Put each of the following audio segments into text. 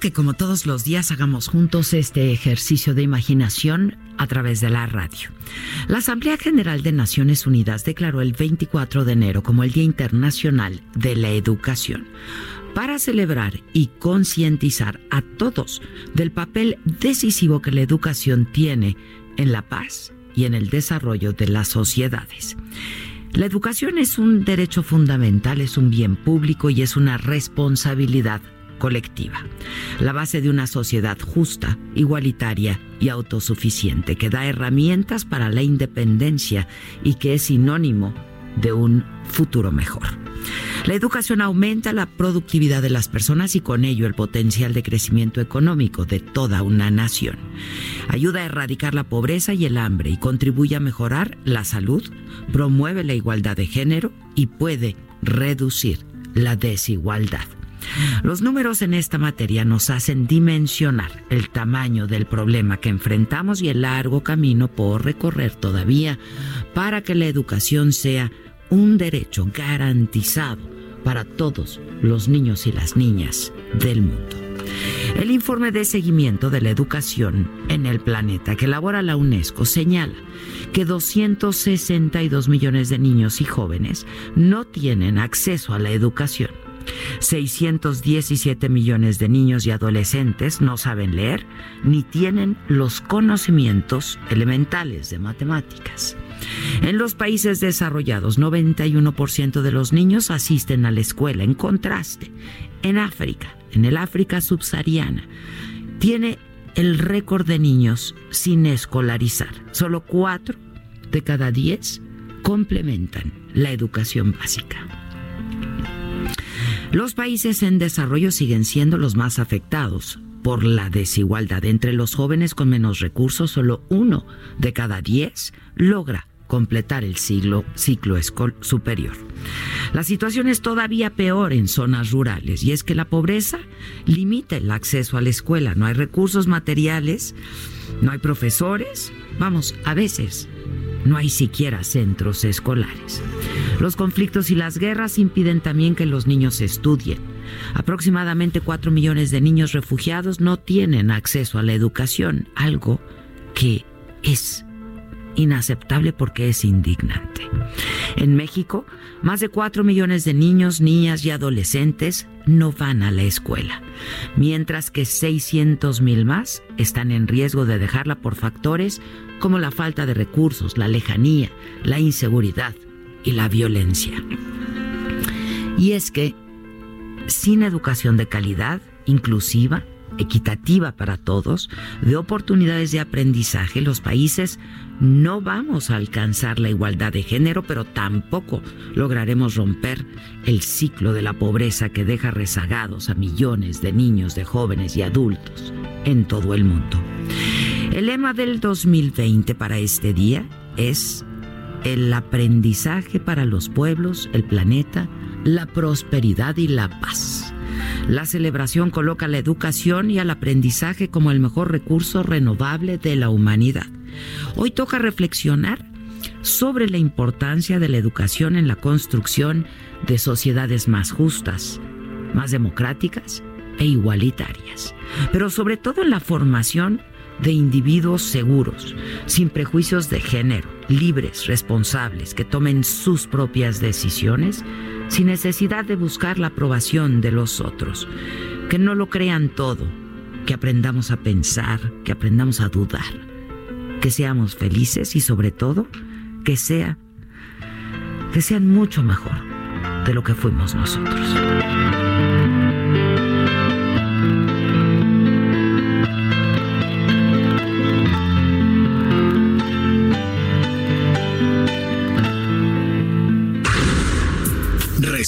Que como todos los días hagamos juntos este ejercicio de imaginación a través de la radio. La Asamblea General de Naciones Unidas declaró el 24 de enero como el Día Internacional de la Educación para celebrar y concientizar a todos del papel decisivo que la educación tiene en la paz y en el desarrollo de las sociedades. La educación es un derecho fundamental, es un bien público y es una responsabilidad colectiva. La base de una sociedad justa, igualitaria y autosuficiente que da herramientas para la independencia y que es sinónimo de un futuro mejor. La educación aumenta la productividad de las personas y con ello el potencial de crecimiento económico de toda una nación. Ayuda a erradicar la pobreza y el hambre y contribuye a mejorar la salud, promueve la igualdad de género y puede reducir la desigualdad. Los números en esta materia nos hacen dimensionar el tamaño del problema que enfrentamos y el largo camino por recorrer todavía para que la educación sea un derecho garantizado para todos los niños y las niñas del mundo. El informe de seguimiento de la educación en el planeta que elabora la UNESCO señala que 262 millones de niños y jóvenes no tienen acceso a la educación 617 millones de niños y adolescentes no saben leer ni tienen los conocimientos elementales de matemáticas. En los países desarrollados, 91% de los niños asisten a la escuela. En contraste, en África, en el África subsahariana, tiene el récord de niños sin escolarizar. Solo 4 de cada 10 complementan la educación básica. Los países en desarrollo siguen siendo los más afectados por la desigualdad. Entre los jóvenes con menos recursos, solo uno de cada diez logra completar el ciclo, ciclo superior. La situación es todavía peor en zonas rurales y es que la pobreza limita el acceso a la escuela. No hay recursos materiales, no hay profesores, vamos, a veces no hay siquiera centros escolares. Los conflictos y las guerras impiden también que los niños estudien. Aproximadamente 4 millones de niños refugiados no tienen acceso a la educación, algo que es inaceptable porque es indignante. En México, más de 4 millones de niños, niñas y adolescentes no van a la escuela, mientras que 600 mil más están en riesgo de dejarla por factores como la falta de recursos, la lejanía, la inseguridad y la violencia. Y es que sin educación de calidad, inclusiva, equitativa para todos, de oportunidades de aprendizaje, los países no vamos a alcanzar la igualdad de género, pero tampoco lograremos romper el ciclo de la pobreza que deja rezagados a millones de niños, de jóvenes y adultos en todo el mundo. El lema del 2020 para este día es el aprendizaje para los pueblos, el planeta, la prosperidad y la paz. La celebración coloca la educación y el aprendizaje como el mejor recurso renovable de la humanidad. Hoy toca reflexionar sobre la importancia de la educación en la construcción de sociedades más justas, más democráticas e igualitarias, pero sobre todo en la formación de individuos seguros, sin prejuicios de género, libres, responsables, que tomen sus propias decisiones sin necesidad de buscar la aprobación de los otros. Que no lo crean todo, que aprendamos a pensar, que aprendamos a dudar, que seamos felices y sobre todo que sea que sean mucho mejor de lo que fuimos nosotros.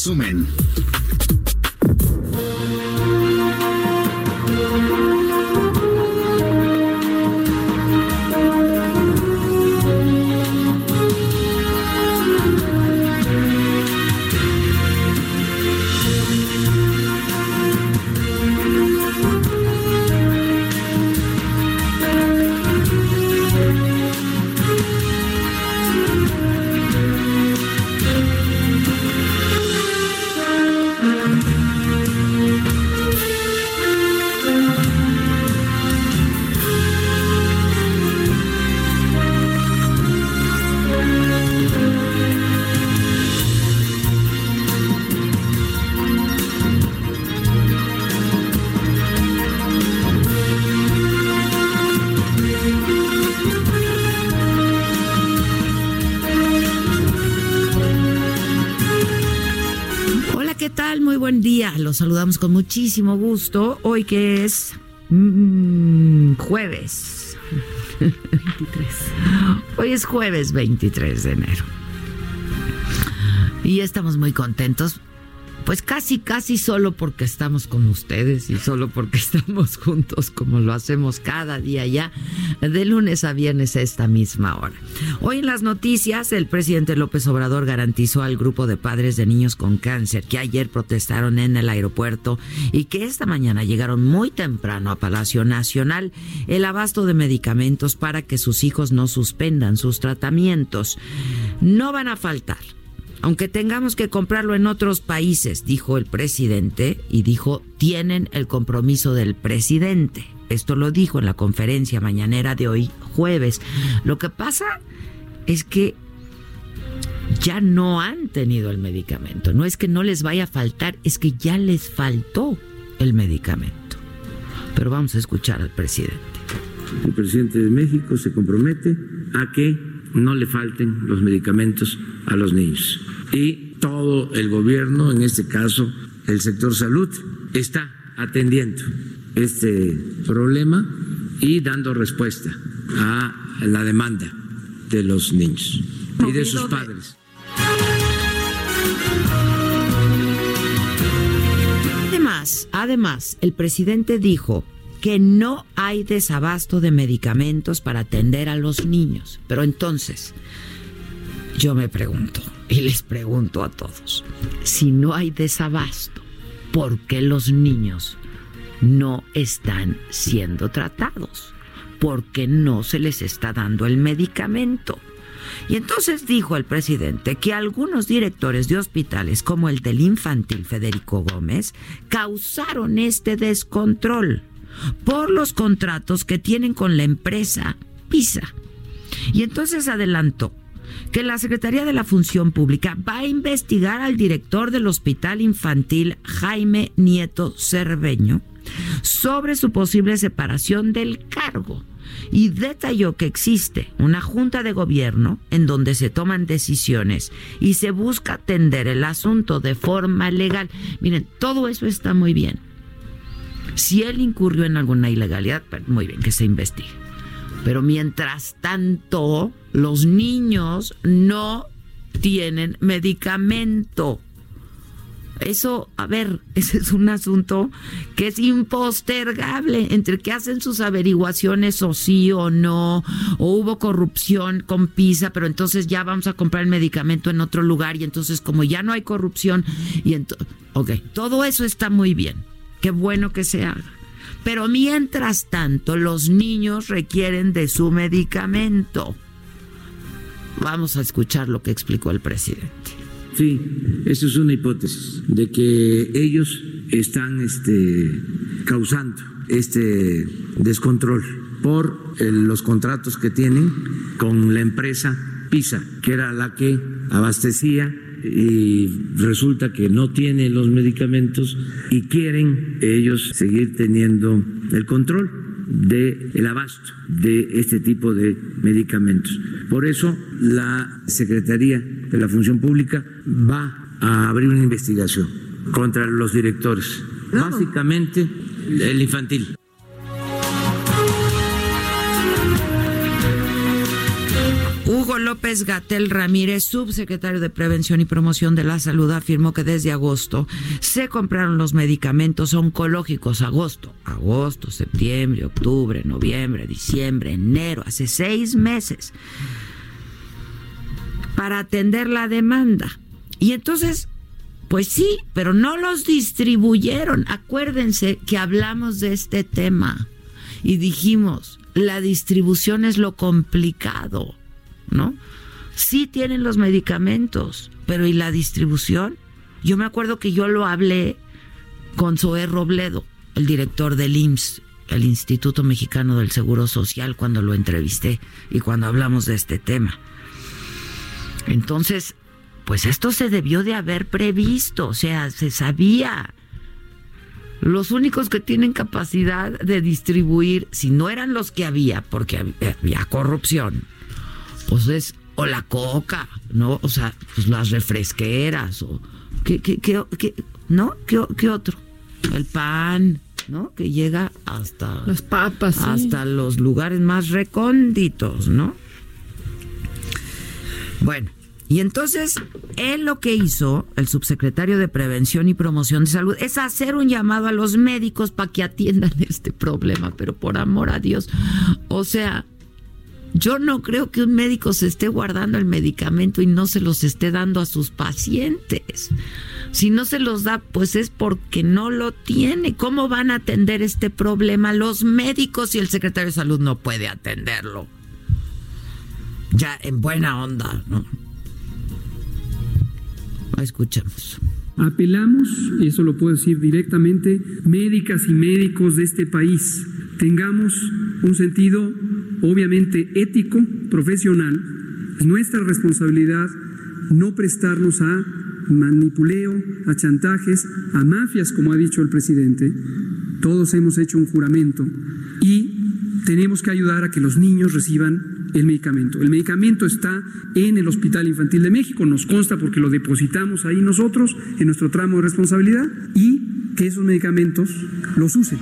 Resumen. Saludamos con muchísimo gusto. Hoy que es mm, jueves 23. Hoy es jueves 23 de enero. Y estamos muy contentos pues casi, casi solo porque estamos con ustedes y solo porque estamos juntos como lo hacemos cada día ya, de lunes a viernes a esta misma hora. Hoy en las noticias, el presidente López Obrador garantizó al grupo de padres de niños con cáncer que ayer protestaron en el aeropuerto y que esta mañana llegaron muy temprano a Palacio Nacional el abasto de medicamentos para que sus hijos no suspendan sus tratamientos. No van a faltar aunque tengamos que comprarlo en otros países, dijo el presidente, y dijo, tienen el compromiso del presidente. Esto lo dijo en la conferencia mañanera de hoy, jueves. Lo que pasa es que ya no han tenido el medicamento. No es que no les vaya a faltar, es que ya les faltó el medicamento. Pero vamos a escuchar al presidente. El presidente de México se compromete a que no le falten los medicamentos a los niños. Y todo el gobierno, en este caso el sector salud, está atendiendo este problema y dando respuesta a la demanda de los niños y de sus padres. Además, además, el presidente dijo que no hay desabasto de medicamentos para atender a los niños. Pero entonces, yo me pregunto, y les pregunto a todos, si no hay desabasto, ¿por qué los niños no están siendo tratados? ¿Por qué no se les está dando el medicamento? Y entonces dijo el presidente que algunos directores de hospitales, como el del infantil Federico Gómez, causaron este descontrol por los contratos que tienen con la empresa PISA. Y entonces adelantó que la Secretaría de la Función Pública va a investigar al director del Hospital Infantil Jaime Nieto Cerveño sobre su posible separación del cargo y detalló que existe una junta de gobierno en donde se toman decisiones y se busca atender el asunto de forma legal. Miren, todo eso está muy bien. Si él incurrió en alguna ilegalidad, pues, muy bien, que se investigue. Pero mientras tanto, los niños no tienen medicamento. Eso, a ver, ese es un asunto que es impostergable entre que hacen sus averiguaciones o sí o no, o hubo corrupción con PISA, pero entonces ya vamos a comprar el medicamento en otro lugar y entonces como ya no hay corrupción, y entonces, ok, todo eso está muy bien. Qué bueno que se haga. Pero mientras tanto, los niños requieren de su medicamento. Vamos a escuchar lo que explicó el presidente. Sí, eso es una hipótesis de que ellos están este, causando este descontrol por los contratos que tienen con la empresa PISA, que era la que abastecía y resulta que no tiene los medicamentos y quieren ellos seguir teniendo el control del el abasto de este tipo de medicamentos. Por eso la Secretaría de la Función Pública va a abrir una investigación contra los directores, básicamente el infantil. López Gatel Ramírez, subsecretario de Prevención y Promoción de la Salud, afirmó que desde agosto se compraron los medicamentos oncológicos. Agosto, agosto, septiembre, octubre, noviembre, diciembre, enero, hace seis meses, para atender la demanda. Y entonces, pues sí, pero no los distribuyeron. Acuérdense que hablamos de este tema y dijimos, la distribución es lo complicado. ¿No? Sí tienen los medicamentos, pero ¿y la distribución? Yo me acuerdo que yo lo hablé con Zoé Robledo, el director del IMSS, el Instituto Mexicano del Seguro Social, cuando lo entrevisté y cuando hablamos de este tema. Entonces, pues esto se debió de haber previsto, o sea, se sabía. Los únicos que tienen capacidad de distribuir, si no eran los que había, porque había corrupción, pues es o la coca, ¿no? O sea, pues las refresqueras o qué qué qué, no? ¿Qué, ¿Qué, otro? El pan, ¿no? Que llega hasta las papas, hasta los lugares más recónditos, ¿no? Bueno, y entonces él lo que hizo, el subsecretario de Prevención y Promoción de Salud, es hacer un llamado a los médicos para que atiendan este problema, pero por amor a Dios, o sea, yo no creo que un médico se esté guardando el medicamento y no se los esté dando a sus pacientes. Si no se los da, pues es porque no lo tiene. ¿Cómo van a atender este problema los médicos si el secretario de salud no puede atenderlo? Ya en buena onda, ¿no? Escuchamos. Apelamos, y eso lo puedo decir directamente, médicas y médicos de este país, tengamos un sentido obviamente ético, profesional, es nuestra responsabilidad no prestarnos a manipuleo, a chantajes, a mafias, como ha dicho el presidente. Todos hemos hecho un juramento y tenemos que ayudar a que los niños reciban el medicamento. El medicamento está en el Hospital Infantil de México, nos consta porque lo depositamos ahí nosotros en nuestro tramo de responsabilidad y que esos medicamentos los usen.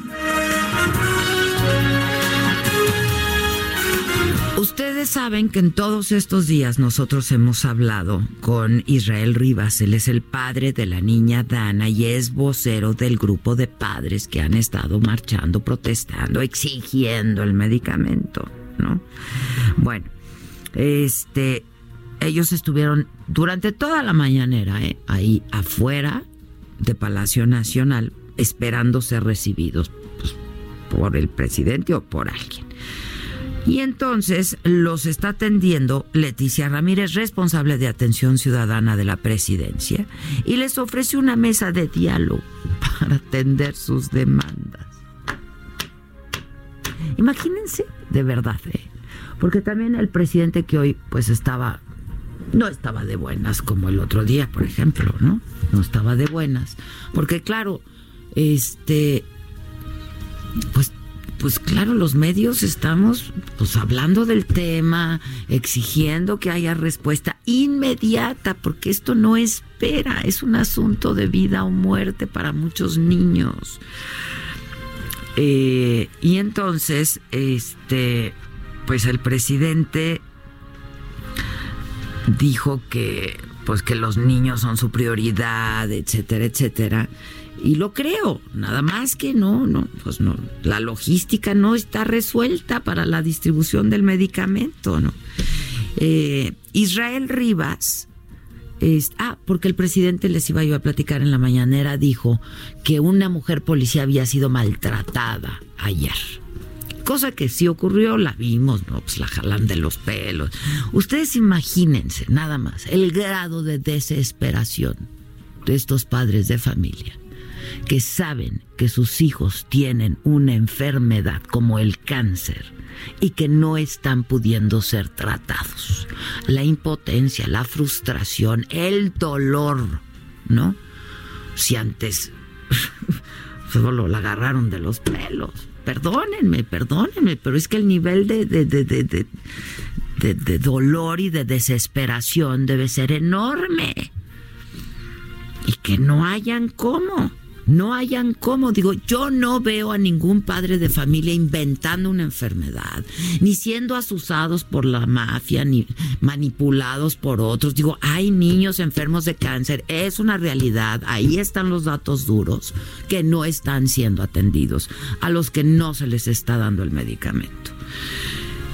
Ustedes saben que en todos estos días nosotros hemos hablado con Israel Rivas. Él es el padre de la niña Dana y es vocero del grupo de padres que han estado marchando, protestando, exigiendo el medicamento, ¿no? Bueno, este, ellos estuvieron durante toda la mañanera ¿eh? ahí afuera de Palacio Nacional esperando ser recibidos pues, por el presidente o por alguien. Y entonces los está atendiendo Leticia Ramírez, responsable de atención ciudadana de la presidencia, y les ofrece una mesa de diálogo para atender sus demandas. Imagínense, de verdad, ¿eh? porque también el presidente que hoy pues estaba, no estaba de buenas como el otro día, por ejemplo, ¿no? No estaba de buenas, porque claro, este, pues pues claro, los medios estamos pues hablando del tema, exigiendo que haya respuesta inmediata, porque esto no espera, es un asunto de vida o muerte para muchos niños. Eh, y entonces, este, pues el presidente dijo que pues que los niños son su prioridad, etcétera, etcétera. Y lo creo, nada más que no, no, pues no, la logística no está resuelta para la distribución del medicamento, ¿no? Eh, Israel Rivas, ah, porque el presidente les iba yo a platicar en la mañanera, dijo que una mujer policía había sido maltratada ayer. Cosa que sí ocurrió, la vimos, ¿no? Pues la jalan de los pelos. Ustedes imagínense, nada más, el grado de desesperación de estos padres de familia que saben que sus hijos tienen una enfermedad como el cáncer y que no están pudiendo ser tratados. la impotencia, la frustración, el dolor, ¿no? Si antes solo la agarraron de los pelos. Perdónenme, perdónenme, pero es que el nivel de, de, de, de, dolor y de desesperación debe ser enorme. Y que no hayan cómo no hayan cómo. Digo, yo no veo a ningún padre de familia inventando una enfermedad, ni siendo asusados por la mafia, ni manipulados por otros. Digo, hay niños enfermos de cáncer, es una realidad. Ahí están los datos duros que no están siendo atendidos, a los que no se les está dando el medicamento.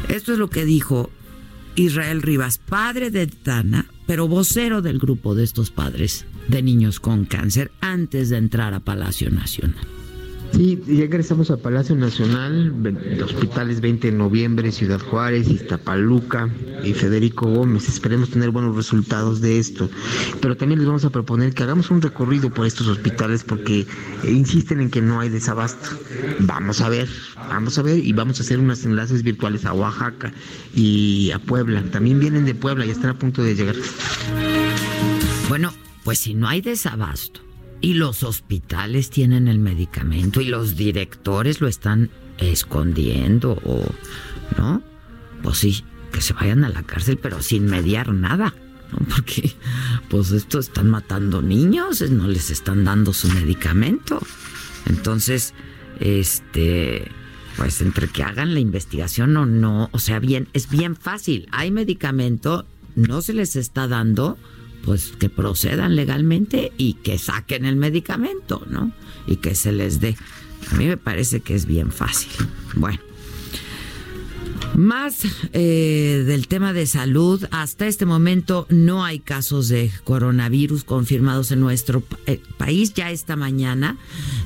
Esto es lo que dijo Israel Rivas, padre de Tana, pero vocero del grupo de estos padres de niños con cáncer antes de entrar a Palacio Nacional. Sí, ya regresamos a Palacio Nacional, hospitales 20 de noviembre, Ciudad Juárez, Iztapaluca y Federico Gómez. Esperemos tener buenos resultados de esto. Pero también les vamos a proponer que hagamos un recorrido por estos hospitales porque insisten en que no hay desabasto. Vamos a ver, vamos a ver y vamos a hacer unos enlaces virtuales a Oaxaca y a Puebla. También vienen de Puebla y están a punto de llegar. Bueno, pues si no hay desabasto y los hospitales tienen el medicamento y los directores lo están escondiendo o no, pues sí, que se vayan a la cárcel pero sin mediar nada. Porque, pues esto están matando niños, no les están dando su medicamento. Entonces, este, pues entre que hagan la investigación o no, o sea, bien, es bien fácil. Hay medicamento, no se les está dando, pues que procedan legalmente y que saquen el medicamento, ¿no? Y que se les dé. A mí me parece que es bien fácil. Bueno. Más eh, del tema de salud. Hasta este momento no hay casos de coronavirus confirmados en nuestro eh, país. Ya esta mañana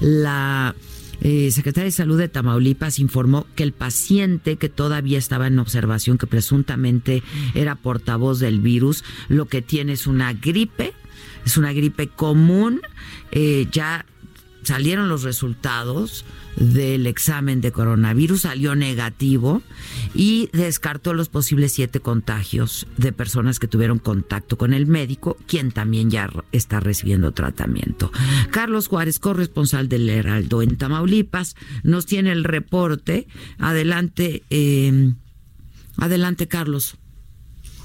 la eh, Secretaria de Salud de Tamaulipas informó que el paciente que todavía estaba en observación, que presuntamente era portavoz del virus, lo que tiene es una gripe, es una gripe común, eh, ya salieron los resultados del examen de coronavirus, salió negativo y descartó los posibles siete contagios de personas que tuvieron contacto con el médico, quien también ya está recibiendo tratamiento. Carlos Juárez, corresponsal del Heraldo en Tamaulipas, nos tiene el reporte. Adelante, eh, adelante, Carlos.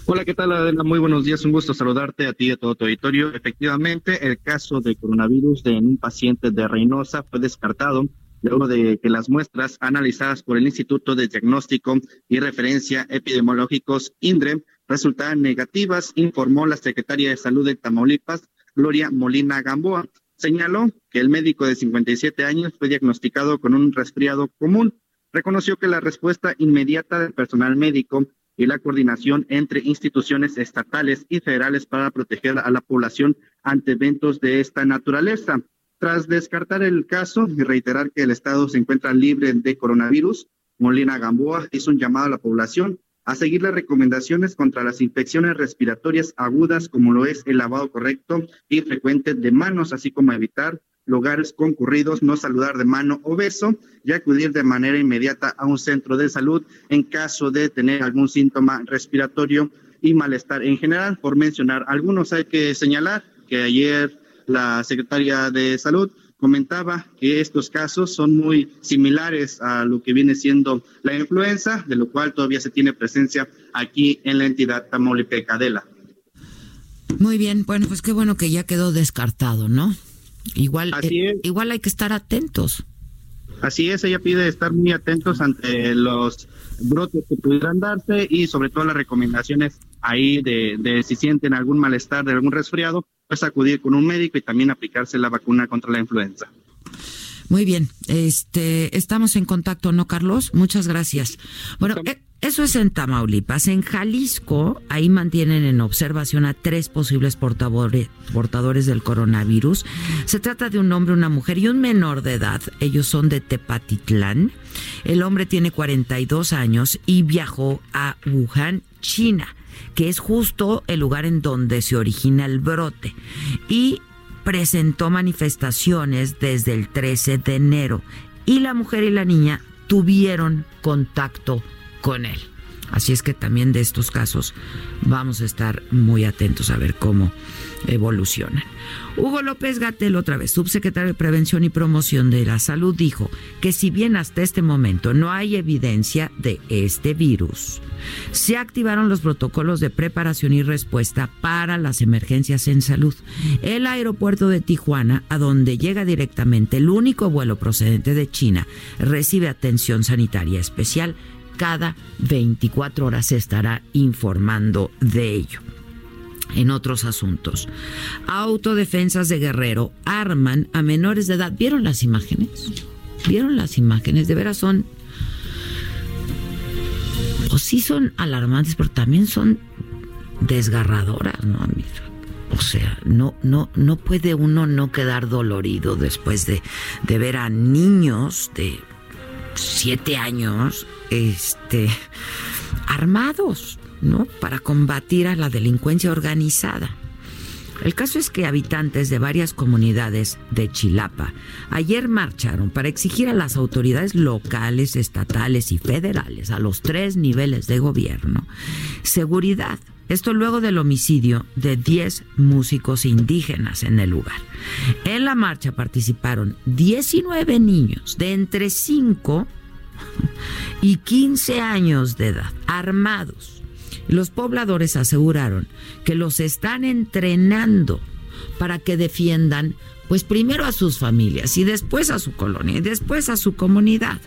Hola, ¿qué tal, Adela? Muy buenos días. Un gusto saludarte a ti y a todo tu auditorio. Efectivamente, el caso de coronavirus en un paciente de Reynosa fue descartado luego de que las muestras analizadas por el Instituto de Diagnóstico y Referencia Epidemiológicos INDRE resultaran negativas, informó la secretaria de Salud de Tamaulipas, Gloria Molina Gamboa. Señaló que el médico de 57 años fue diagnosticado con un resfriado común. Reconoció que la respuesta inmediata del personal médico y la coordinación entre instituciones estatales y federales para proteger a la población ante eventos de esta naturaleza. Tras descartar el caso y reiterar que el Estado se encuentra libre de coronavirus, Molina Gamboa hizo un llamado a la población a seguir las recomendaciones contra las infecciones respiratorias agudas, como lo es el lavado correcto y frecuente de manos, así como evitar lugares concurridos, no saludar de mano o beso y acudir de manera inmediata a un centro de salud en caso de tener algún síntoma respiratorio y malestar en general. Por mencionar algunos, hay que señalar que ayer la secretaria de Salud comentaba que estos casos son muy similares a lo que viene siendo la influenza, de lo cual todavía se tiene presencia aquí en la entidad Tamaulipeca Adela. Muy bien, bueno, pues qué bueno que ya quedó descartado, ¿no? Igual, eh, igual hay que estar atentos. Así es, ella pide estar muy atentos ante los brotes que pudieran darse y sobre todo las recomendaciones ahí de, de si sienten algún malestar, de algún resfriado, pues acudir con un médico y también aplicarse la vacuna contra la influenza. Muy bien, este, estamos en contacto, ¿no, Carlos? Muchas gracias. Bueno, eh, eso es en Tamaulipas. En Jalisco, ahí mantienen en observación a tres posibles portadores, portadores del coronavirus. Se trata de un hombre, una mujer y un menor de edad. Ellos son de Tepatitlán. El hombre tiene 42 años y viajó a Wuhan, China que es justo el lugar en donde se origina el brote. Y presentó manifestaciones desde el 13 de enero y la mujer y la niña tuvieron contacto con él. Así es que también de estos casos vamos a estar muy atentos a ver cómo evolucionan. Hugo López Gatel, otra vez, subsecretario de Prevención y Promoción de la Salud, dijo que si bien hasta este momento no hay evidencia de este virus, se activaron los protocolos de preparación y respuesta para las emergencias en salud. El aeropuerto de Tijuana, a donde llega directamente el único vuelo procedente de China, recibe atención sanitaria especial. Cada 24 horas se estará informando de ello en otros asuntos. Autodefensas de Guerrero arman a menores de edad. ¿Vieron las imágenes? ¿Vieron las imágenes? De veras son... Pues sí son alarmantes, pero también son desgarradoras, ¿no? O sea, no, no, no puede uno no quedar dolorido después de, de ver a niños de siete años, este, armados, ¿no? Para combatir a la delincuencia organizada. El caso es que habitantes de varias comunidades de Chilapa ayer marcharon para exigir a las autoridades locales, estatales y federales, a los tres niveles de gobierno, seguridad. Esto luego del homicidio de 10 músicos indígenas en el lugar. En la marcha participaron 19 niños de entre 5 y 15 años de edad, armados los pobladores aseguraron que los están entrenando para que defiendan pues primero a sus familias y después a su colonia y después a su comunidad.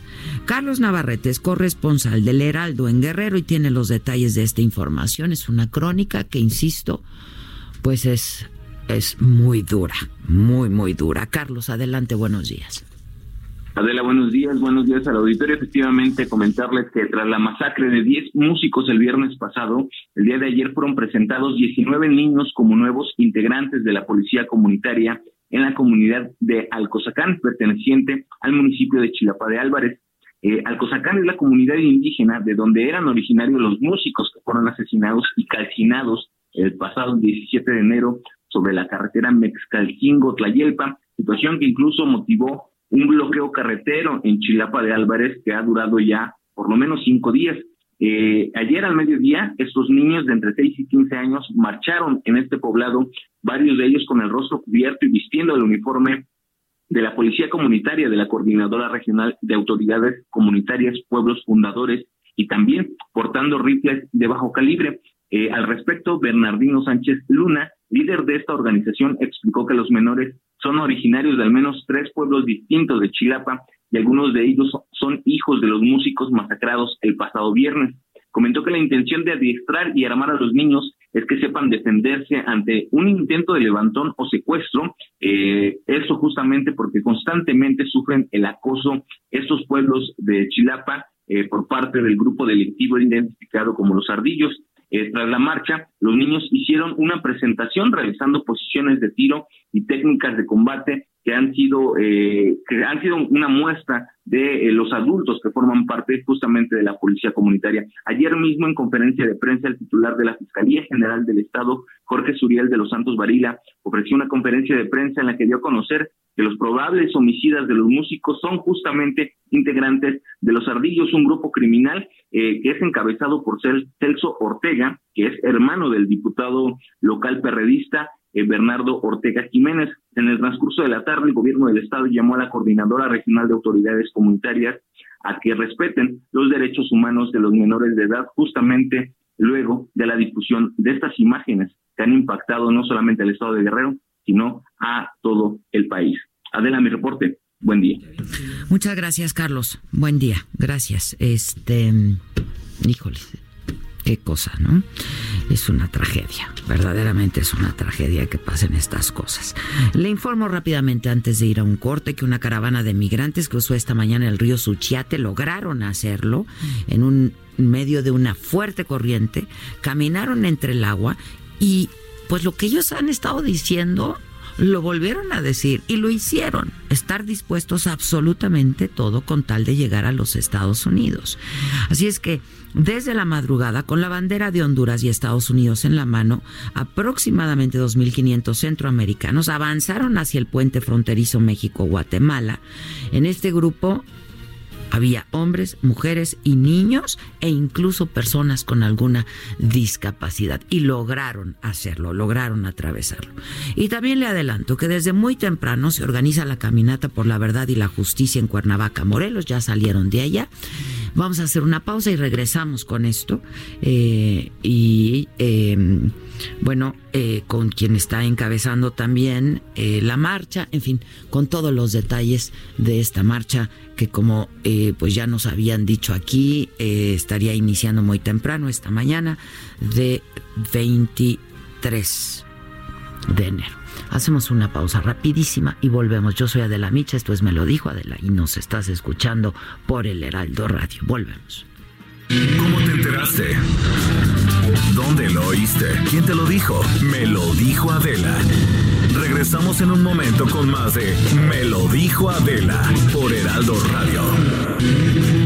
Carlos Navarrete es corresponsal del Heraldo en Guerrero y tiene los detalles de esta información. Es una crónica que, insisto, pues es, es muy dura, muy, muy dura. Carlos, adelante, buenos días. Adela, buenos días, buenos días al auditorio. Efectivamente, comentarles que tras la masacre de 10 músicos el viernes pasado, el día de ayer fueron presentados 19 niños como nuevos integrantes de la Policía Comunitaria en la comunidad de Alcozacán, perteneciente al municipio de Chilapa de Álvarez. Eh, Alcozacán es la comunidad indígena de donde eran originarios los músicos que fueron asesinados y calcinados el pasado 17 de enero sobre la carretera Mexcalcingo-Tlayelpa, situación que incluso motivó un bloqueo carretero en Chilapa de Álvarez que ha durado ya por lo menos cinco días. Eh, ayer al mediodía, estos niños de entre 6 y 15 años marcharon en este poblado, varios de ellos con el rostro cubierto y vistiendo el uniforme de la Policía Comunitaria, de la Coordinadora Regional de Autoridades Comunitarias, Pueblos Fundadores, y también portando rifles de bajo calibre. Eh, al respecto, Bernardino Sánchez Luna, líder de esta organización, explicó que los menores son originarios de al menos tres pueblos distintos de Chilapa y algunos de ellos son hijos de los músicos masacrados el pasado viernes. Comentó que la intención de adiestrar y armar a los niños es que sepan defenderse ante un intento de levantón o secuestro, eh, eso justamente porque constantemente sufren el acoso estos pueblos de Chilapa eh, por parte del grupo delictivo identificado como los ardillos. Eh, tras la marcha, los niños hicieron una presentación realizando posiciones de tiro y técnicas de combate que han sido eh, que han sido una muestra de eh, los adultos que forman parte justamente de la policía comunitaria. Ayer mismo en conferencia de prensa el titular de la Fiscalía General del Estado, Jorge Suriel de los Santos Varila, ofreció una conferencia de prensa en la que dio a conocer que los probables homicidas de los músicos son justamente integrantes de los Ardillos, un grupo criminal eh, que es encabezado por Celso Ortega, que es hermano del diputado local perredista Bernardo Ortega Jiménez. En el transcurso de la tarde, el gobierno del estado llamó a la coordinadora regional de autoridades comunitarias a que respeten los derechos humanos de los menores de edad, justamente luego de la difusión de estas imágenes que han impactado no solamente al estado de Guerrero, sino a todo el país. Adela, mi reporte. Buen día. Muchas gracias, Carlos. Buen día. Gracias. Este, híjole, qué cosa, ¿no? Es una tragedia, verdaderamente es una tragedia que pasen estas cosas. Le informo rápidamente antes de ir a un corte que una caravana de migrantes cruzó esta mañana el río Suchiate, lograron hacerlo en un medio de una fuerte corriente, caminaron entre el agua y pues lo que ellos han estado diciendo lo volvieron a decir y lo hicieron, estar dispuestos a absolutamente todo con tal de llegar a los Estados Unidos. Así es que desde la madrugada, con la bandera de Honduras y Estados Unidos en la mano, aproximadamente 2.500 centroamericanos avanzaron hacia el puente fronterizo México-Guatemala. En este grupo Había hombres, mujeres y niños e incluso personas con alguna discapacidad y lograron hacerlo, lograron atravesarlo. Y también le adelanto que desde muy temprano se organiza la caminata por la verdad y la justicia en Cuernavaca, Morelos, ya salieron de allá. Vamos a hacer una pausa y regresamos con esto. Eh, y em, bueno, eh, con quien está encabezando también eh, la marcha, en fin, con todos los detalles de esta marcha que como pues ya nos habían dicho aquí, estaría iniciando muy temprano esta mañana de 23 de enero. Hacemos una pausa rapidísima y volvemos. Yo soy Adela Micha, esto es Me lo dijo Adela y nos estás escuchando por el Heraldo Radio. Volvemos. ¿Cómo te enteraste? ¿Dónde lo oíste? ¿Quién te lo dijo? Me lo dijo Adela. Regresamos en un momento con más de Me lo dijo Adela por Heraldo Radio.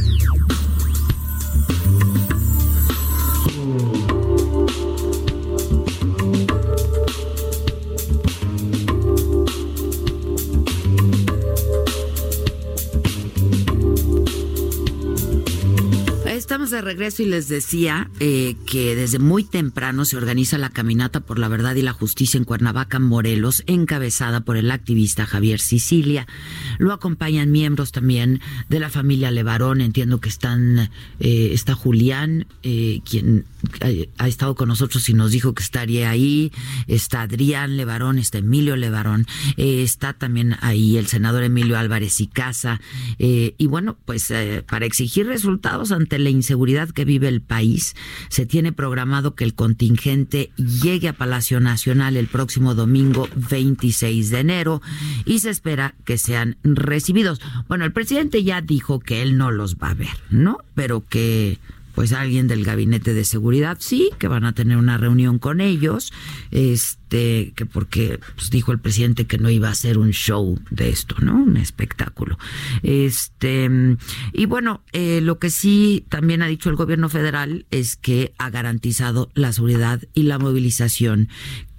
Estamos de regreso y les decía eh, que desde muy temprano se organiza la caminata por la verdad y la justicia en Cuernavaca, Morelos, encabezada por el activista Javier Sicilia. Lo acompañan miembros también de la familia Levarón. Entiendo que están eh, está Julián, eh, quien ha, estado con nosotros y nos dijo que estaría ahí. Está Adrián Levarón, está Emilio Levarón, está también ahí el senador Emilio Álvarez y Casa. y bueno, pues para exigir resultados ante la inseguridad que vive el país, se tiene programado que el contingente llegue a Palacio Nacional el próximo domingo 26 de enero y se espera que sean recibidos. Bueno, el presidente ya dijo que él no los va a ver, ¿no? Pero que pues alguien del gabinete de seguridad sí que van a tener una reunión con ellos este que porque pues, dijo el presidente que no iba a ser un show de esto no un espectáculo este y bueno eh, lo que sí también ha dicho el gobierno federal es que ha garantizado la seguridad y la movilización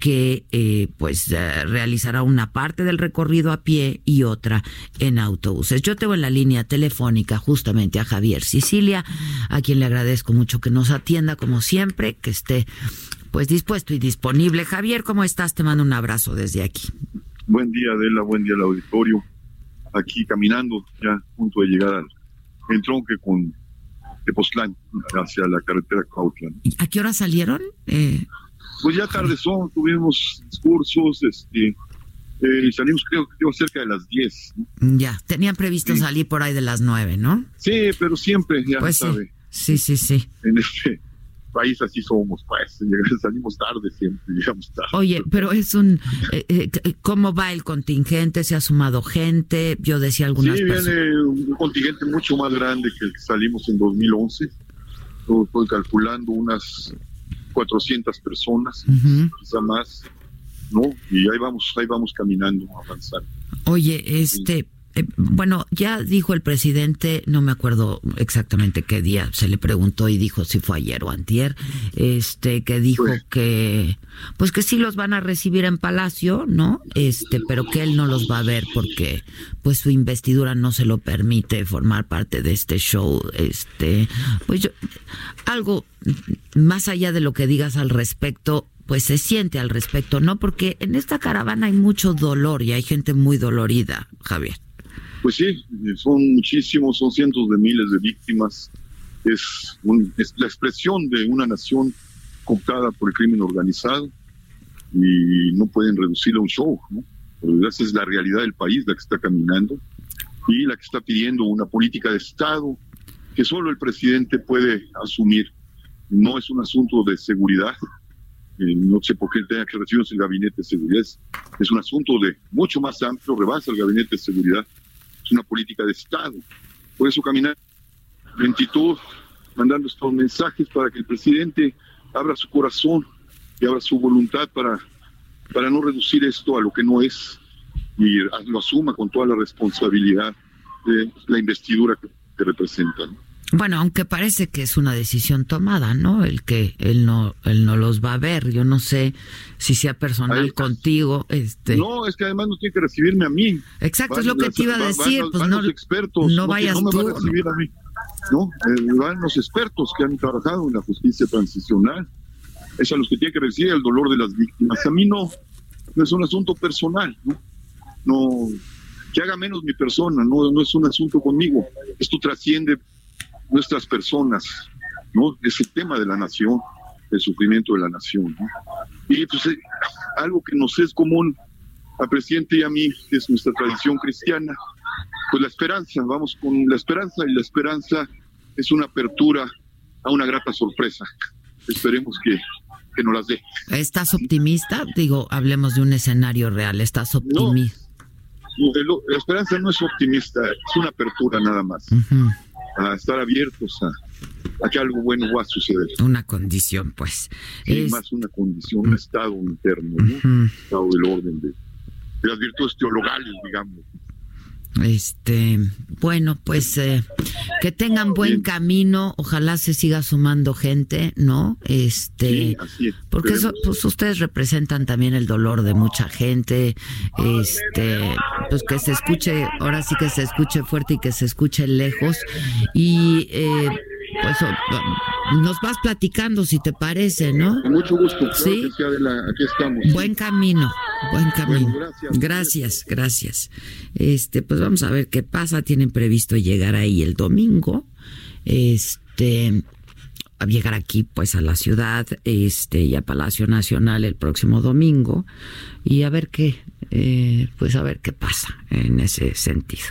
que eh, pues eh, realizará una parte del recorrido a pie y otra en autobuses. Yo tengo en la línea telefónica justamente a Javier Sicilia, a quien le agradezco mucho que nos atienda como siempre, que esté pues dispuesto y disponible. Javier, ¿cómo estás? Te mando un abrazo desde aquí. Buen día, Adela, buen día al auditorio. Aquí caminando, ya a punto de llegar al entronque con Tepoztlán hacia la carretera Cautlan. ¿A qué hora salieron? Eh, pues ya tarde son, tuvimos discursos, este, eh, salimos creo que cerca de las 10. Ya, tenían previsto salir por ahí de las 9, ¿no? Sí, pero siempre, ya pues sabe. Sí, sí, sí. En este país así somos, pues, salimos tarde siempre, llegamos tarde. Oye, pero es un, eh, eh, ¿cómo va el contingente? ¿Se ha sumado gente? Yo decía algunas Sí, viene un contingente mucho más grande que el que salimos en 2011. Estoy calculando unas 400 personas, quizá más, ¿no? Y ahí vamos, ahí vamos caminando, avanzando. Oye, este, eh, bueno, ya dijo el presidente, no me acuerdo exactamente qué día se le preguntó y dijo si fue ayer o antier, este, que dijo pues. que, pues que sí los van a recibir en Palacio, ¿no? Este, pero que él no los va a ver porque, pues su investidura no se lo permite formar parte de este show, este, pues yo, algo más allá de lo que digas al respecto, pues se siente al respecto, ¿no? Porque en esta caravana hay mucho dolor y hay gente muy dolorida, Javier. Pues sí, son muchísimos, son cientos de miles de víctimas. Es, es la expresión de una nación cooptada por el crimen organizado y no pueden reducirlo a un show, ¿no? esa es la realidad del país, la que está caminando y la que está pidiendo una política de Estado que solo el presidente puede asumir. No es un asunto de seguridad, eh, no sé por qué tenga que recibirse el gabinete de seguridad, es un asunto de mucho más amplio, rebasa el gabinete de seguridad es una política de Estado. Por eso caminar lentitud, mandando estos mensajes para que el presidente abra su corazón y abra su voluntad para, para no reducir esto a lo que no es y lo asuma con toda la responsabilidad de la investidura que, representan. Bueno, aunque parece que es una decisión tomada, ¿no? El que él no, él no los va a ver. Yo no sé si sea personal contigo. Este. No, es que además no tiene que recibirme a mí. Exacto, es lo que te iba a decir. pues no, los expertos. No, vayas no tú. a recibir a mí. No, eh, van los expertos que han trabajado en la justicia transicional. Es a los que tiene que recibir el dolor de las víctimas. A mí no, no es un asunto personal, ¿no? No, que haga menos mi persona, no, no es un asunto conmigo. Esto trasciende nuestras personas, ¿no? Es el tema de la nación, el sufrimiento de la nación, ¿no? Y pues eh, algo que nos es común al presidente y a mí, que es nuestra tradición cristiana, pues la esperanza, vamos con la esperanza y la esperanza es una apertura a una grata sorpresa. Esperemos que, que nos las dé. ¿Estás optimista? Digo, hablemos de un escenario real. ¿Estás optimista? la esperanza no es optimista, es una apertura nada más. A estar abiertos a, que algo bueno va a suceder. Una condición, pues. es más una condición, un estado interno, un estado del orden de, de las virtudes teologales, digamos. Este, bueno, pues eh, que tengan buen camino, ojalá se siga sumando gente, ¿no? Este, porque eso, pues ustedes representan también el dolor de mucha gente, este, pues que se escuche, ahora sí que se escuche fuerte y que se escuche lejos. Y eh, pues nos vas platicando si te parece, ¿no? Con mucho gusto. sí. aquí estamos. Buen camino, buen camino. gracias. Gracias, gracias. Este, pues vamos a ver qué pasa. Tienen previsto llegar ahí el domingo. Este, llegar aquí pues a la ciudad este y a Palacio Nacional el próximo domingo y a ver qué eh, pues a ver qué pasa en ese sentido.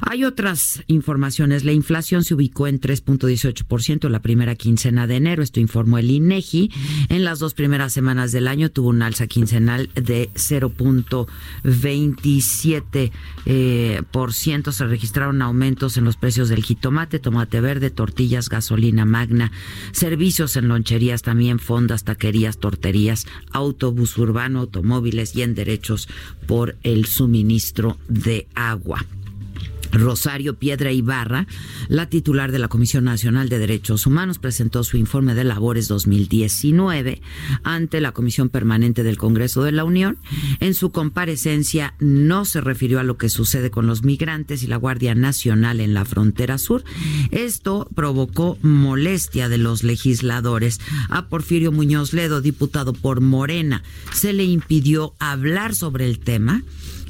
Hay otras informaciones. La inflación se ubicó en 3.18% la primera quincena de enero. Esto informó el INEGI. En las dos primeras semanas del año tuvo un alza quincenal de 0.27%. Eh, por ciento. Se registraron aumentos en los precios del jitomate, tomate verde, tortillas, gasolina magna, servicios en loncherías, también fondas, taquerías, torterías, autobús urbano, automóviles y en derechos por el suministro de agua. Rosario Piedra Ibarra, la titular de la Comisión Nacional de Derechos Humanos, presentó su informe de labores 2019 ante la Comisión Permanente del Congreso de la Unión. En su comparecencia no se refirió a lo que sucede con los migrantes y la Guardia Nacional en la frontera sur. Esto provocó molestia de los legisladores. A Porfirio Muñoz Ledo, diputado por Morena, se le impidió hablar sobre el tema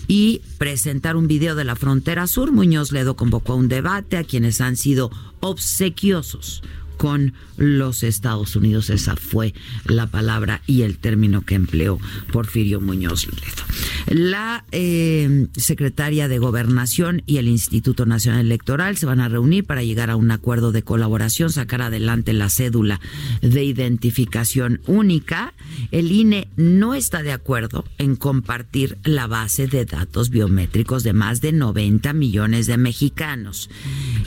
y presentar un video de la frontera sur. Muñoz Ledo convocó a un debate a quienes han sido obsequiosos con los Estados Unidos. Esa fue la palabra y el término que empleó Porfirio Muñoz Ledo. La eh, secretaria de Gobernación y el Instituto Nacional Electoral se van a reunir para llegar a un acuerdo de colaboración, sacar adelante la cédula de identificación única. El INE no está de acuerdo en compartir la base de datos biométricos de más de 90 millones de mexicanos.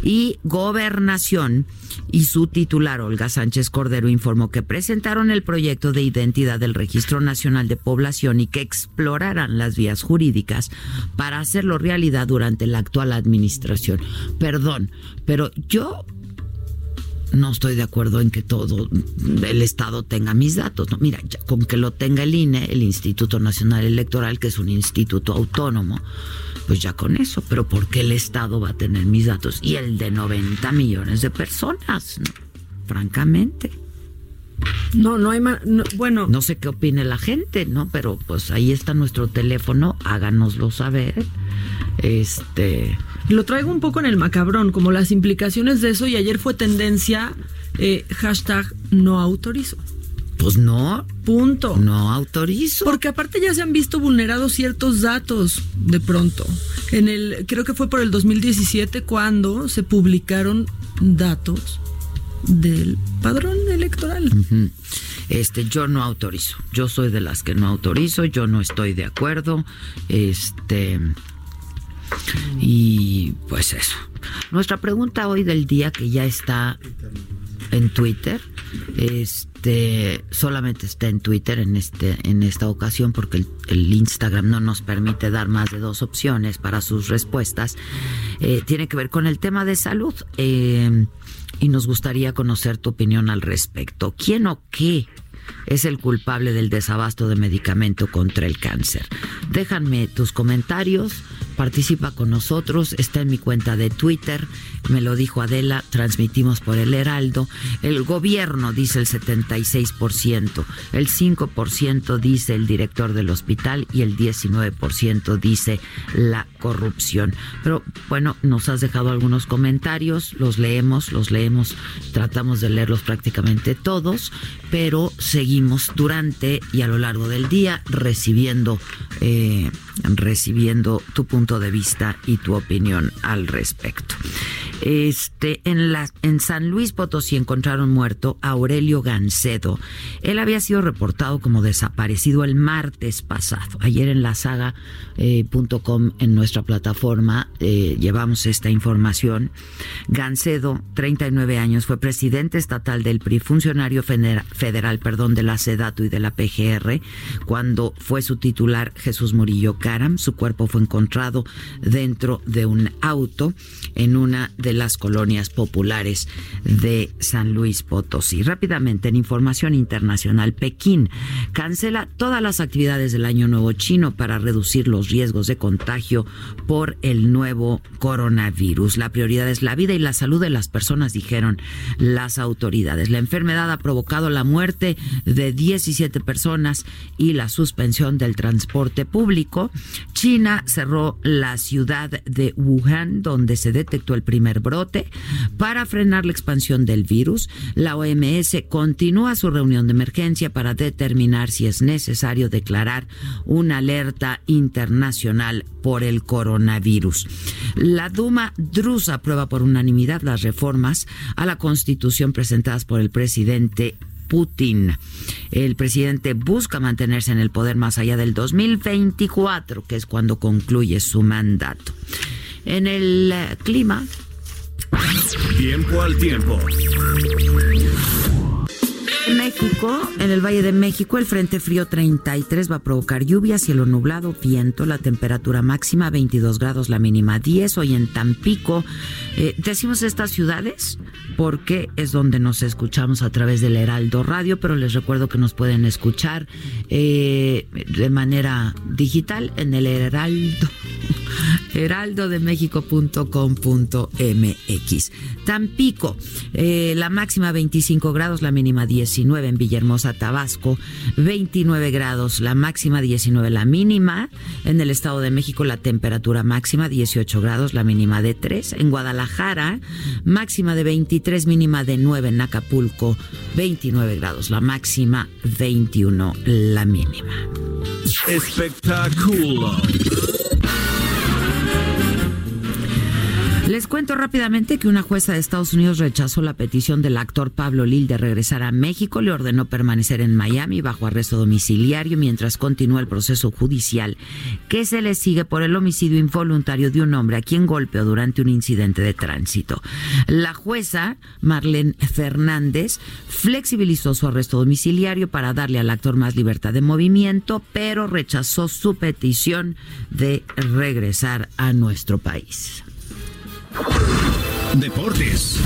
Y Gobernación y su titular, Olga Sánchez Cordero, informó que presentaron el proyecto de identidad del Registro Nacional de Población y que explorarán las vías jurídicas para hacerlo realidad durante la actual administración. Perdón, pero yo no estoy de acuerdo en que todo el Estado tenga mis datos. No, mira, con que lo tenga el INE, el Instituto Nacional Electoral, que es un instituto autónomo, pues ya con eso. Pero ¿por qué el Estado va a tener mis datos? Y el de 90 millones de personas, francamente. No, no hay más. bueno. No sé qué opine la gente, ¿no? Pero pues ahí está nuestro teléfono, háganoslo saber. Este. Lo traigo un poco en el macabrón, como las implicaciones de eso, y ayer fue tendencia eh, hashtag no autorizo. Pues no. Punto. No autorizo. Porque aparte ya se han visto vulnerados ciertos datos de pronto. En el, creo que fue por el 2017 cuando se publicaron datos del padrón electoral. Este, yo no autorizo. Yo soy de las que no autorizo, yo no estoy de acuerdo. Este y pues eso. Nuestra pregunta hoy del día que ya está en Twitter, este solamente está en Twitter en este en esta ocasión porque el, Instagram no nos permite dar más de dos opciones para sus respuestas. Eh, tiene que ver con el tema de salud. Eh, y nos gustaría conocer tu opinión al respecto. ¿Quién o qué es el culpable del desabasto de medicamento contra el cáncer? Déjame tus comentarios participa con nosotros, está en mi cuenta de Twitter, me lo dijo Adela, transmitimos por el Heraldo. El gobierno dice el 76%, el 5% dice el director del hospital y el 19% dice la corrupción. Pero bueno, nos has dejado algunos comentarios, los leemos, los leemos, tratamos de leerlos prácticamente todos, pero seguimos durante y a lo largo del día recibiendo, eh, recibiendo tu punto de vista y tu opinión al respecto. Este, en, la, en San Luis Potosí encontraron muerto a Aurelio Gancedo. Él había sido reportado como desaparecido el martes pasado. Ayer en la saga.com, eh, en nuestra plataforma, eh, llevamos esta información. Gancedo, 39 años, fue presidente estatal del PRI, funcionario federal, perdón, de la SEDATU y de la PGR, cuando fue su titular Jesús Murillo Caram. Su cuerpo fue encontrado dentro de un auto en una de las colonias populares de San Luis Potosí. Rápidamente, en información internacional, Pekín cancela todas las actividades del Año Nuevo Chino para reducir los riesgos de contagio por el nuevo coronavirus. La prioridad es la vida y la salud de las personas, dijeron las autoridades. La enfermedad ha provocado la muerte de 17 personas y la suspensión del transporte público. China cerró la ciudad de Wuhan, donde se detectó el primer brote. Para frenar la expansión del virus, la OMS continúa su reunión de emergencia para determinar si es necesario declarar una alerta internacional por el coronavirus. La Duma drusa aprueba por unanimidad las reformas a la Constitución presentadas por el presidente Putin. El presidente busca mantenerse en el poder más allá del 2024, que es cuando concluye su mandato. En el clima. Tiempo al tiempo. México, en el Valle de México, el Frente Frío 33 va a provocar lluvia, cielo nublado, viento, la temperatura máxima 22 grados, la mínima 10. Hoy en Tampico, eh, decimos estas ciudades porque es donde nos escuchamos a través del Heraldo Radio, pero les recuerdo que nos pueden escuchar eh, de manera digital en el Heraldo heraldodemexico.com.mx. Tampico, eh, la máxima 25 grados, la mínima 19 en Villahermosa, Tabasco, 29 grados, la máxima 19, la mínima. En el Estado de México, la temperatura máxima 18 grados, la mínima de 3. En Guadalajara, máxima de 23, mínima de 9. En Acapulco, 29 grados, la máxima 21, la mínima. Espectáculo. Les cuento rápidamente que una jueza de Estados Unidos rechazó la petición del actor Pablo Lil de regresar a México. Le ordenó permanecer en Miami bajo arresto domiciliario mientras continúa el proceso judicial que se le sigue por el homicidio involuntario de un hombre a quien golpeó durante un incidente de tránsito. La jueza, Marlene Fernández, flexibilizó su arresto domiciliario para darle al actor más libertad de movimiento, pero rechazó su petición de regresar a nuestro país. Deportes.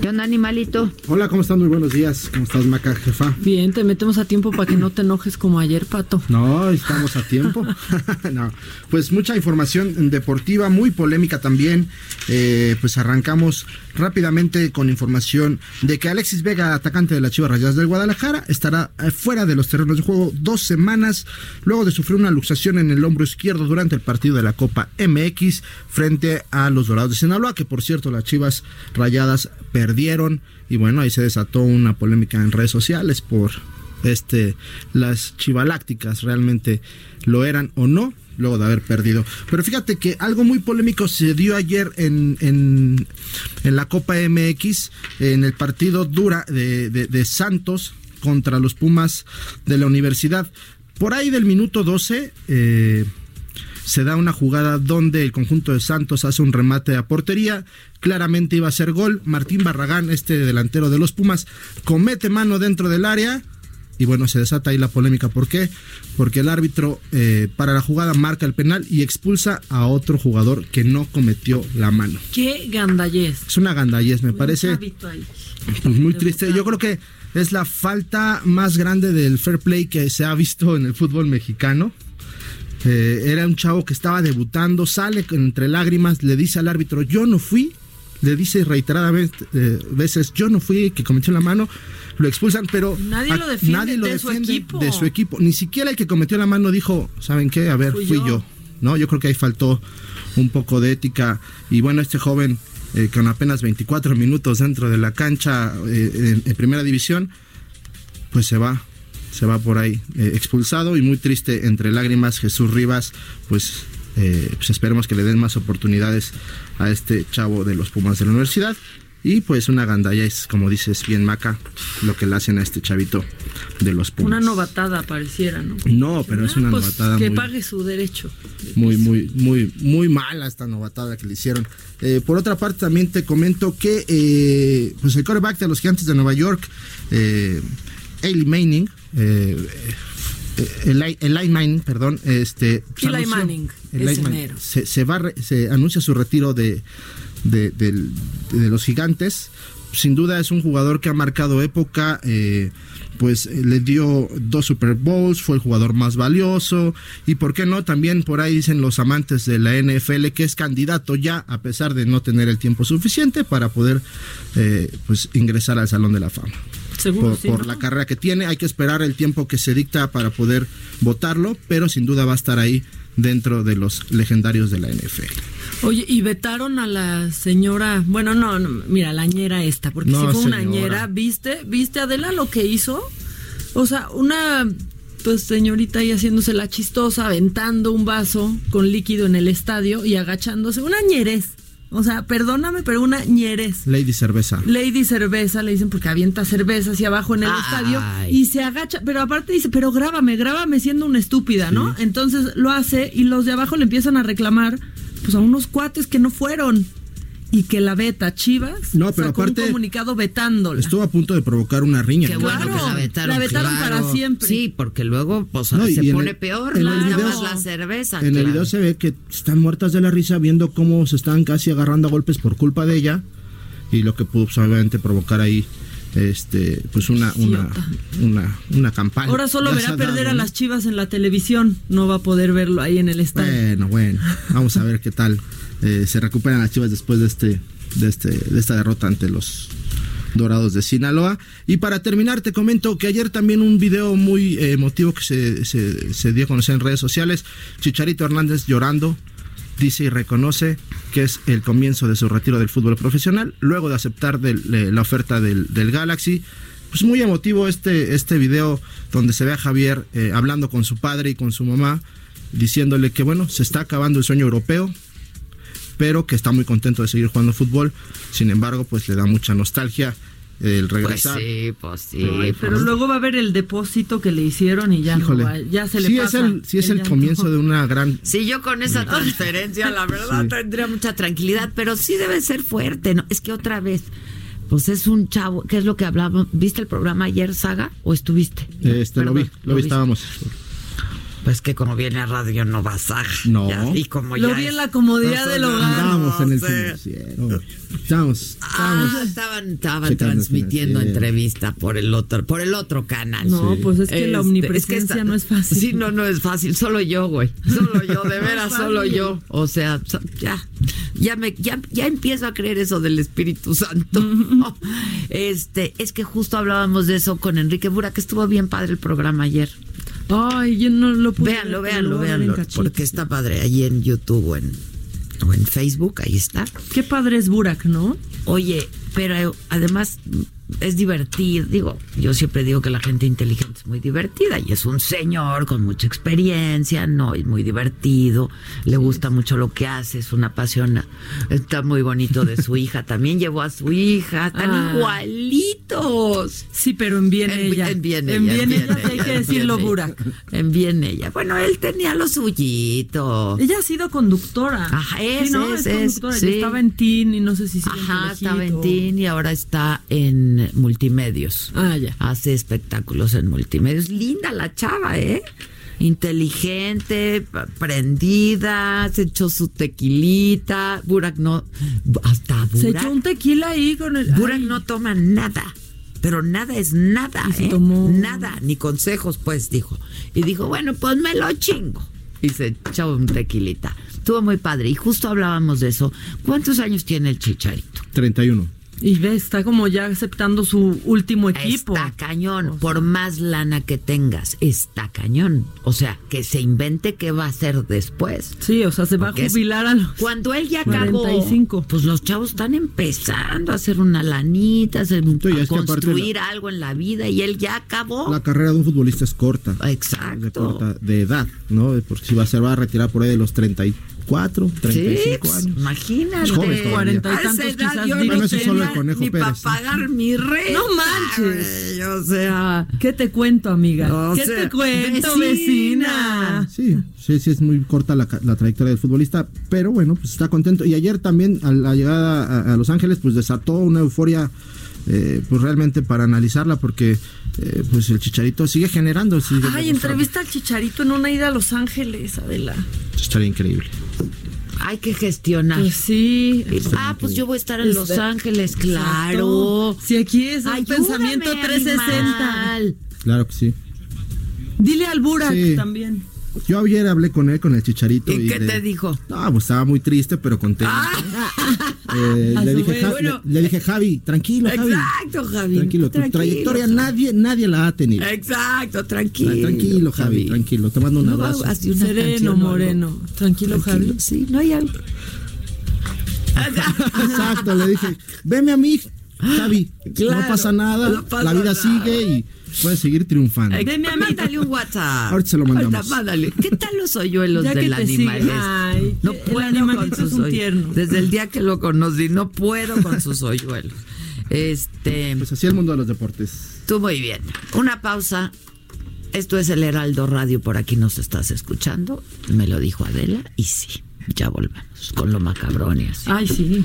¿Qué onda, animalito? Hola, ¿cómo están? Muy buenos días. ¿Cómo estás, Maca, jefa? Bien, te metemos a tiempo para que no te enojes como ayer, Pato. No, estamos a tiempo. no, pues mucha información deportiva, muy polémica también. Eh, pues arrancamos rápidamente con información de que Alexis Vega, atacante de las Chivas Rayadas del Guadalajara, estará eh, fuera de los terrenos de juego dos semanas luego de sufrir una luxación en el hombro izquierdo durante el partido de la Copa MX frente a los Dorados de Sinaloa, que por cierto las Chivas Rayadas perdieron y bueno, ahí se desató una polémica en redes sociales por este las chivalácticas realmente lo eran o no luego de haber perdido. Pero fíjate que algo muy polémico se dio ayer en, en, la Copa MX, en el partido dura de, de, Santos contra los Pumas de la universidad. Por ahí del minuto 12 eh, se da una jugada donde el conjunto de Santos hace un remate a portería. Claramente iba a ser gol. Martín Barragán, este delantero de los Pumas, comete mano dentro del área y bueno, se desata ahí la polémica. ¿Por qué? Porque el árbitro eh, para la jugada marca el penal y expulsa a otro jugador que no cometió la mano. Qué gandallez. Es una gandallez, me parece pues, muy triste. Yo creo que es la falta más grande del fair play que se ha visto en el fútbol mexicano. Eh, era un chavo que estaba debutando, sale entre lágrimas, le dice al árbitro, yo no fui, le dice reiteradamente eh, veces, yo no fui que cometió la mano, lo expulsan, pero nadie lo defiende, de, su equipo. de su equipo. Ni siquiera el que cometió la mano dijo, ¿saben qué? A ver, fui, yo. ¿No? Yo creo que ahí faltó un poco de ética. Y bueno, este joven eh, con apenas 24 minutos dentro de la cancha en, primera división, pues se va se va por ahí eh, expulsado y muy triste entre lágrimas Jesús Rivas pues, eh, pues esperemos que le den más oportunidades a este chavo de los Pumas de la universidad. Y pues una gandalla es como dices bien maca lo que le hacen a este chavito de los Pumas. Una novatada pareciera no no pero es una pues, novatada que pague su derecho. muy muy muy muy mala esta novatada que le hicieron. Eh, por otra parte también te comento que pues el coreback de los gigantes de Nueva York eh, Eli Manning eh, el, el Manning, perdón, este, Eli Manning, se, se, va, se anuncia su retiro de, de, los gigantes. Sin duda es un jugador que ha marcado época. Eh, pues eh, le dio dos Super Bowls, fue el jugador más valioso y por qué no, también por ahí dicen los amantes de la NFL que es candidato ya a pesar de no tener el tiempo suficiente para poder eh, pues ingresar al Salón de la Fama por, la carrera que tiene. Hay que esperar el tiempo que se dicta para poder votarlo, pero sin duda va a estar ahí dentro de los legendarios de la NFL. Oye, y vetaron a la señora, bueno, no, mira, la ñera esta, porque si fue una ñera, ¿viste? ¿Viste Adela lo que hizo? O sea, una pues señorita ahí haciéndose la chistosa, aventando un vaso con líquido en el estadio y agachándose, una ñerez. O sea, perdóname, pero una ñeres. Lady Cerveza. Lady Cerveza, le dicen porque avienta cerveza hacia abajo en el estadio y se agacha, pero aparte dice, pero grábame, grábame siendo una estúpida, ¿no? Entonces lo hace y los de abajo le empiezan a reclamar, pues a unos cuates que no fueron y que la beta Chivas no, pero aparte, un comunicado vetándola. Estuvo a punto de provocar una riña. Qué bueno que la vetaron. La vetaron para siempre. Sí, porque luego pues, se pone peor. En el video, la cerveza. En el video se ve que están muertas de la risa viendo cómo se están casi agarrando a golpes por culpa de ella y lo que pudo pues, obviamente provocar ahí este pues una una, una una campaña. Ahora solo verá perder a las Chivas en la televisión, no va a poder verlo ahí en el estadio. Bueno, bueno, vamos a ver qué tal eh, se recuperan las Chivas después de este, de este, de esta derrota ante los Dorados de Sinaloa. Y para terminar, te comento que ayer también un video muy emotivo que se, se, dio a conocer en redes sociales. Chicharito Hernández llorando, dice y reconoce que es el comienzo de su retiro del fútbol profesional, luego de aceptar la oferta del, Galaxy. Pues muy emotivo este, este video donde se ve a Javier eh, hablando con su padre y con su mamá, diciéndole que bueno, se está acabando el sueño europeo, pero que está muy contento de seguir jugando fútbol. Sin embargo, pues le da mucha nostalgia el regresar. Pues sí, pues sí. pero luego va a haber el depósito que le hicieron y ya, ya se le sí pasa. Es el, sí es el, comienzo de una gran... Sí, yo con esa transferencia, la verdad, tendría mucha tranquilidad, pero sí debe ser fuerte, ¿no? Es que otra vez... Pues es un chavo, ¿qué es lo que hablábamos? ¿Viste el programa ayer, Saga? ¿O estuviste? Este, lo vi, lo, vi, estábamos. Pues que como viene a radio no vas a. No. y como Lo vi en la comodidad del hogar. Estábamos en el financiero. Estábamos, ah, estaban, estaban transmitiendo entrevista por el otro, por el otro canal. No, pues es que la este, omnipresencia no es fácil. Sí, no, no es fácil. Solo yo, güey. Solo yo, de veras, solo yo. O sea, ya, ya me, ya, ya empiezo a creer eso del Espíritu Santo. este, es que justo hablábamos de eso con Enrique Bura, que estuvo bien padre el programa ayer. Ay, yo no lo pude Véanlo, véanlo, véanlo. Porque está padre ahí en YouTube o en, o en Facebook, ahí está. Qué padre es Burak, ¿no? Oye, pero además es divertido. Digo, yo siempre digo que la gente inteligente es muy divertida y es un señor con mucha experiencia, no, es muy divertido, le gusta mucho lo que hace, es una pasión. Está muy bonito de su hija, también llevó a su hija, están ah. igualitos. Sí, pero en bien ella. En bien ella. En bien, ella. que decirlo, Burak. En bien ella. Bueno, él tenía lo suyito. Ella ha sido conductora. Ajá, es, Sí, ¿no? es, es, es, conductora. sí. Estaba en TIN y no sé si Ajá, estaba en TIN y ahora está en multimedios. Ah, ya. Hace espectáculos en multimedios. Linda la chava, ¿eh? Inteligente, prendida, se echó su tequilita. Burak no. Hasta Burak. Se echó un tequila ahí con el. Burak Ay, no toma nada. Pero nada es nada, Y se ¿eh? tomó- Nada, ni consejos, pues, dijo. Y dijo, bueno, pues me lo chingo. Y se echó un tequilita. Estuvo muy padre. Y justo hablábamos de eso. ¿Cuántos años tiene el chicharito? 31. Y ve, está como ya aceptando su último equipo. Está cañón. Por más lana que tengas, está cañón. O sea, que se invente qué va a hacer después. Sí, o sea, se va a jubilar a los. Cuando él ya acabó, 45. pues los chavos están empezando a hacer una lanita, a hacer- Sí, a construir algo en la vida y él ya acabó. La carrera de un futbolista es corta. Exacto. De corta de edad, ¿no? Porque si va a ser, va a retirar por ahí de los 34, 35 Sí, años. imagínate. Es joven todavía. Cuarenta y A esa tantos edad quizás yo digo, no solo el Conejo ni para pagar mi renta. No manches. O sea, ¿Qué te cuento, amiga? O ¿Qué sea, te cuento, vecina? vecina? Sí, sí, sí, es muy corta la, ca- la trayectoria del futbolista, pero bueno, pues está contento. Y ayer también, a la llegada a, a Los Ángeles, pues desató una euforia, eh, pues realmente para analizarla, porque eh, pues el Chicharito sigue generando. Sigue Ay, entrevista al Chicharito en una ida a Los Ángeles, Adela. Estaría increíble. hay que gestionar. Pues sí. Ah, pues yo voy a estar en Los Ángeles, claro. Exacto. Si aquí es un Ayúdame, pensamiento 360. animal. Claro que sí. Dile al Burak Sí. también. Yo ayer hablé con él, con el Chicharito. ¿Y qué de- te dijo? No, pues estaba muy triste, pero contento. Eh, A le, dije, vez, "Ja- bueno. le, le dije, Javi, tranquilo, Javi. Exacto, Javi. Tranquilo, tu trayectoria nadie, nadie la ha tenido. Exacto, tranquilo. Tranquilo, Javi, tranquilo. Te mando un No, abrazo. así una Sereno, canción moreno. Tranquilo, Tranquilo, Javi. Sí, no hay algo. Exacto, le dije, veme a mí, Javi. Claro, no pasa nada, no pasa la vida nada. sigue y puedes seguir triunfando. Deme a Mándale un WhatsApp. Ahorita se lo mandamos. Ahorita mándale. ¿Qué tal los hoyuelos Ya del animal? este? Ay, no puedo con sus hoyuelos. Desde el día que lo conocí, no puedo con sus hoyuelos. Este, Pues así el mundo de los deportes. tú muy bien. Una pausa. Esto es el Heraldo Radio, por aquí nos estás escuchando. Me lo dijo Adela y sí, ya volvemos con lo macabrón y así. Ay, sí.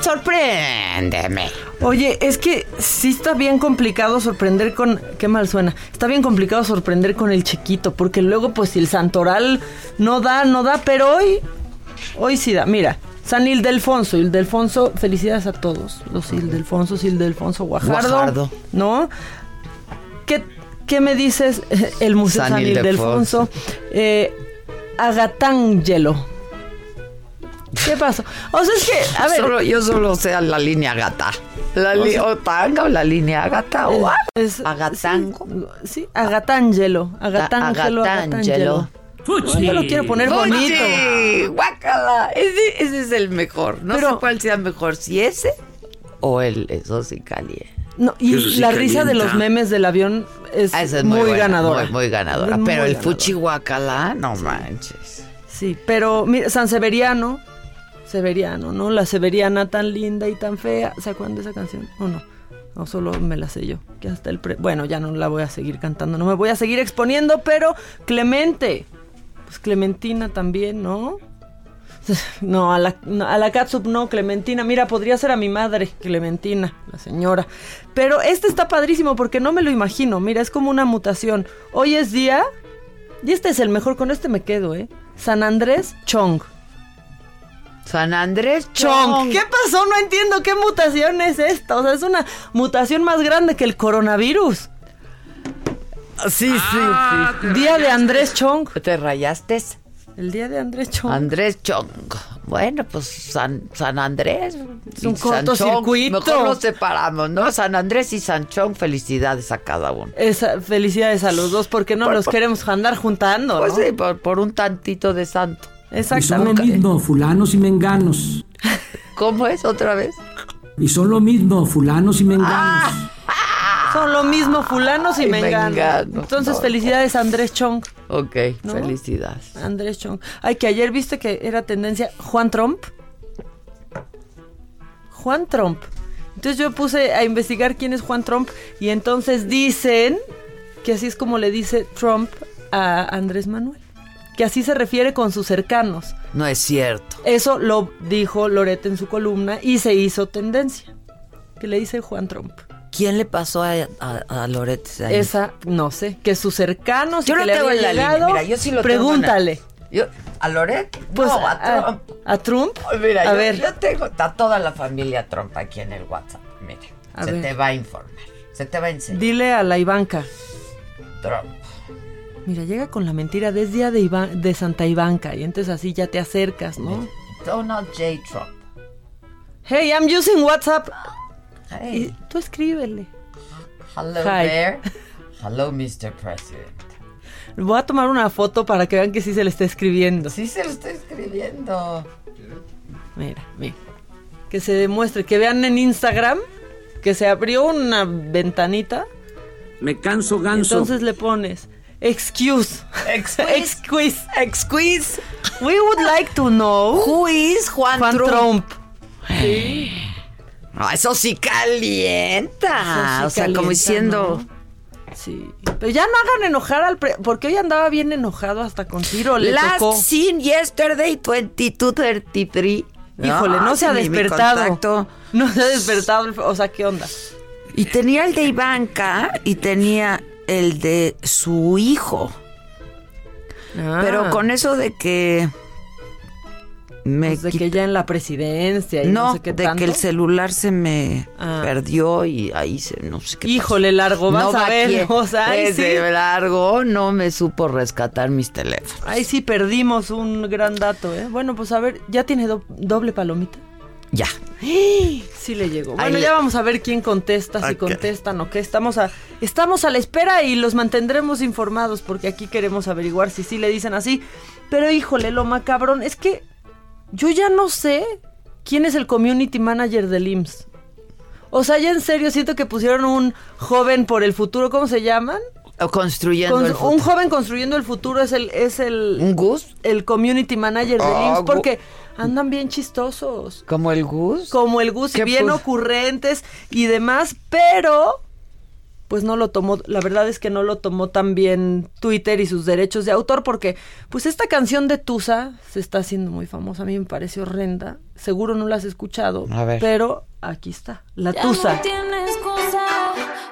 Sorpréndeme. Oye, es que sí está bien complicado sorprender con... Qué mal suena. Está bien complicado sorprender con el chiquito, porque luego pues si el santoral no da, no da, pero hoy... Hoy sí da. Mira, San Ildefonso. Ildefonso, felicidades a todos. Los Ildefonsos, Ildefonso, Guajardo. Guajardo. ¿No? ¿Qué, qué me dices? El Museo San San, Ildefonso. Ildefonso. Eh, Agatangelo. ¿Qué pasó? O sea, es que, a ver... Solo- yo solo sé la línea gata. La O sea- o tanga o la línea gata o Es- agatango. Sí, sí, Agatangelo. Agatangelo, Agatangelo. Agatangelo. Yo lo quiero poner bonito. ¡Fuchi! ¡Guácala! Ese, ese es el mejor. No Pero- sé cuál sea mejor, si ese o el eso sí caliente. No, y sí la risa de los memes del avión es, Ah, es muy, buena, ganadora. Muy, muy ganadora. Es muy Pero el ganadora. fuchi guacala, no manches. Sí, pero mira, San Severiano, Severiano, ¿no? La Severiana tan linda y tan fea. ¿Se acuerdan de esa canción? ¿O no? No, solo me la sé yo. Que hasta el Bueno, ya no la voy a seguir cantando, no me voy a seguir exponiendo, pero Clemente. Pues Clementina también, ¿no? No, a la, a la catsup no, Clementina. Mira, podría ser a mi madre, Clementina, la señora. Pero este está padrísimo porque no me lo imagino. Mira, es como una mutación. Hoy es día. Y este es el mejor, con este me quedo, ¿eh? San Andrés Chong. San Andrés Chong. ¿Qué pasó? No entiendo qué mutación es esta. O sea, es una mutación más grande que el coronavirus. Sí, sí, sí. Día de Andrés Chong. ¿Te rayaste? El día de Andrés Chong. Andrés Chong. Bueno, pues San, San Andrés. Es un cortocircuito. Mejor nos separamos, ¿no? San Andrés y San Chong, felicidades a cada uno. Esa- felicidades a los dos porque no Por- los por- queremos andar juntando, Pues ¿no? sí, por, por un tantito de santo. Y son lo Exactamente. mismo fulanos y menganos. ¿Cómo es otra vez? Y son lo mismo fulanos y menganos. Son lo mismo fulanos y Ay, menganos. menganos, Entonces, no. felicidades a Andrés Chong. Ok, ¿No? felicidades. Andrés Chong. Ay, que ayer viste que era tendencia Juan Trump. Juan Trump. Entonces yo puse a investigar quién es Juan Trump y entonces dicen que así es como le dice Trump a Andrés Manuel. Que así se refiere con sus cercanos. No es cierto. Eso lo dijo Loret en su columna y se hizo tendencia. Que le dice Juan Trump. ¿Quién le pasó a, a, a Loret? ahí? Esa, no sé, que sus cercanos y Yo que lo le tengo en la línea. Mira, yo sí lo Pregúntale. Yo, ¿A Loret? Pues no, a, Trump. a Trump. Mira, a yo, ver. yo tengo a toda la familia Trump aquí en el WhatsApp. Mira, se ver. te va a informar. Se te va a enseñar. Dile a la Ivanka. Trump. Mira, llega con la mentira desde día de, Santa Ivanka y entonces así ya te acercas, ¿no? Donald J. Trump. Hey, I'm using WhatsApp. Hey, Y tú escríbele. hello Hi. there. Hello, Mr. President. Voy a tomar una foto para que vean que sí se le está escribiendo. Sí se lo estoy escribiendo. Mira, mira. Que se demuestre, que vean en Instagram que se abrió una ventanita. Me canso ganso. Entonces le pones excuse. Excuse. Excuse. Excuse. We would like to know Who is Juan, Juan Trump? Trump. Ah, eso sí calienta. Eso sí o sea, como diciendo. ¿no? Sí. Pero ya no hagan enojar al pre porque hoy andaba bien enojado hasta con Ciro, le Last tocó. seen yesterday 2233. Híjole, no, se ha sí, despertado. No se ha despertado, o sea, ¿qué onda? Y tenía el de Ivanka y tenía el de su hijo. Ah, Pero con eso de que me pues de que ya en la presidencia y no, no, sé qué de tanto. que el celular se me Ah. perdió y ahí se no sé qué. Híjole, largo, vas pasó. a ver, o sea, sí. Desde largo no me supo rescatar mis teléfonos. Ahí sí perdimos un gran dato, ¿eh? Bueno, pues a ver, ¿ya tiene do- doble palomita? Ya. Sí le llegó. Ahí Bueno, le- ya vamos a ver quién contesta, si contestan o qué. Estamos a, estamos a la espera y los mantendremos informados porque aquí queremos averiguar si sí le dicen así. Pero híjole, lo macabrón es que yo ya no sé quién es el community manager del IMSS. O sea, ya en serio siento que pusieron un joven por el futuro, ¿cómo se llaman? O construyendo Con- el un futuro. joven construyendo el futuro es el es el ¿Un Gus? el community manager del IMSS gu- porque andan bien chistosos ¿Como el Gus? como el Gus y ¿Qué bien ocurrentes y demás, pero pues no lo tomó, la verdad es que no lo tomó tan bien Twitter y sus derechos de autor porque pues esta canción de Tusa se está haciendo muy famosa, a mí me parece horrenda, seguro no la has escuchado, A ver. pero aquí está, la Ya Tusa. no.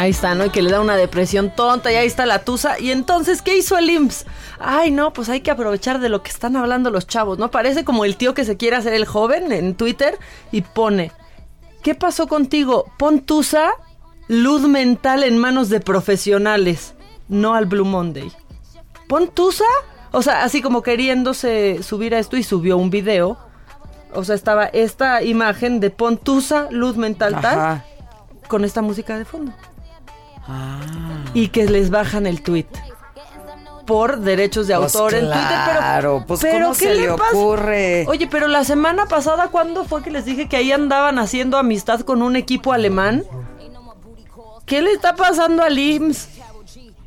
Ahí está, ¿no? Y que le da una depresión tonta y ahí está la tusa. Y entonces, ¿qué hizo el IMSS? Ay, no, pues hay que aprovechar de lo que están hablando los chavos, ¿no? Parece como el tío que se quiere hacer el joven en Twitter y pone, ¿qué pasó contigo? Pon tusa, luz mental en manos de profesionales, no al Blue Monday. Pon tusa, o sea, así como queriéndose subir a esto y subió un video. O sea, estaba esta imagen de pon tusa, luz mental tal, con esta música de fondo Ah. y que les bajan el tweet por derechos de Pues autor en Twitter, pero claro, pues, pero ¿cómo ¿qué se le ocurre? Oye, pero la semana pasada ¿cuándo fue que les dije que ahí andaban haciendo amistad con un equipo alemán? ¿Qué le está pasando al IMSS?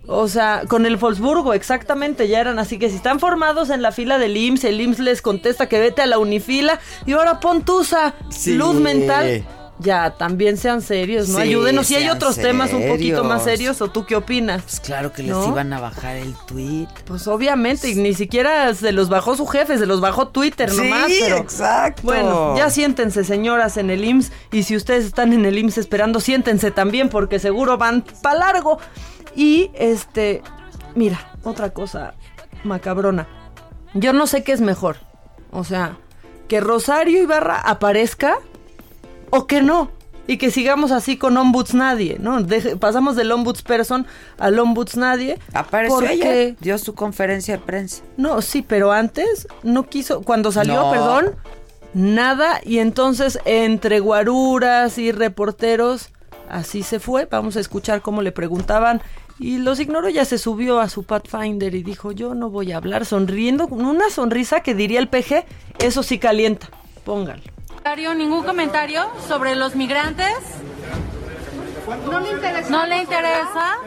O sea, con el Wolfsburgo, exactamente, ya eran así que si están formados en la fila del IMSS, el IMSS les contesta que vete a la unifila y ahora pon tusa, Sí. luz mental. Ya, también sean serios, ¿no? Sí, Ayúdenos. Si hay otros temas un poquito más serios. serios, ¿o tú qué opinas? Pues claro que les ¿No? iban a bajar el tweet. Pues obviamente, y ni siquiera se los bajó su jefe, se los bajó Twitter Sí, nomás. Pero, exacto. Bueno, ya siéntense, señoras, en el IMSS. Y si ustedes están en el IMSS esperando, siéntense también, porque seguro van para largo. Y este, mira, otra cosa macabrona. Yo no sé qué es mejor. O sea, que Rosario Ibarra aparezca o que no. Y que sigamos así con ombuds nadie, ¿no? Deje- pasamos del ombuds person al ombuds nadie. Apareció porque- ayer, dio su conferencia de prensa. No, sí, pero antes no quiso. Cuando salió, No. perdón, nada. Y entonces, entre guaruras y reporteros, así se fue. Vamos a escuchar cómo le preguntaban. Y los ignoró, ya se subió a su Pathfinder y dijo: Yo no voy a hablar, sonriendo, con una sonrisa que diría el PG, eso sí calienta. Póngalo. Comentario, ningún comentario sobre los migrantes. No le interesa. No le interesa.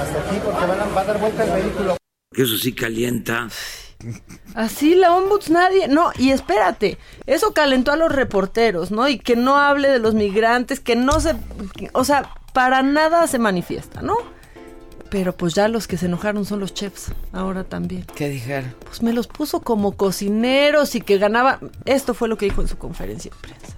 Hasta aquí porque van a, va a dar vuelta el vehículo. Que eso sí calienta. Así la ombuds nadie, no, y espérate, eso calentó a los reporteros, ¿no? Y que no hable de los migrantes, que no se, o sea, para nada se manifiesta, ¿no? Pero pues ya los que se enojaron son los chefs, ahora también. ¿Qué dijeron? Pues me los puso como cocineros y que ganaba, esto fue lo que dijo en su conferencia de prensa.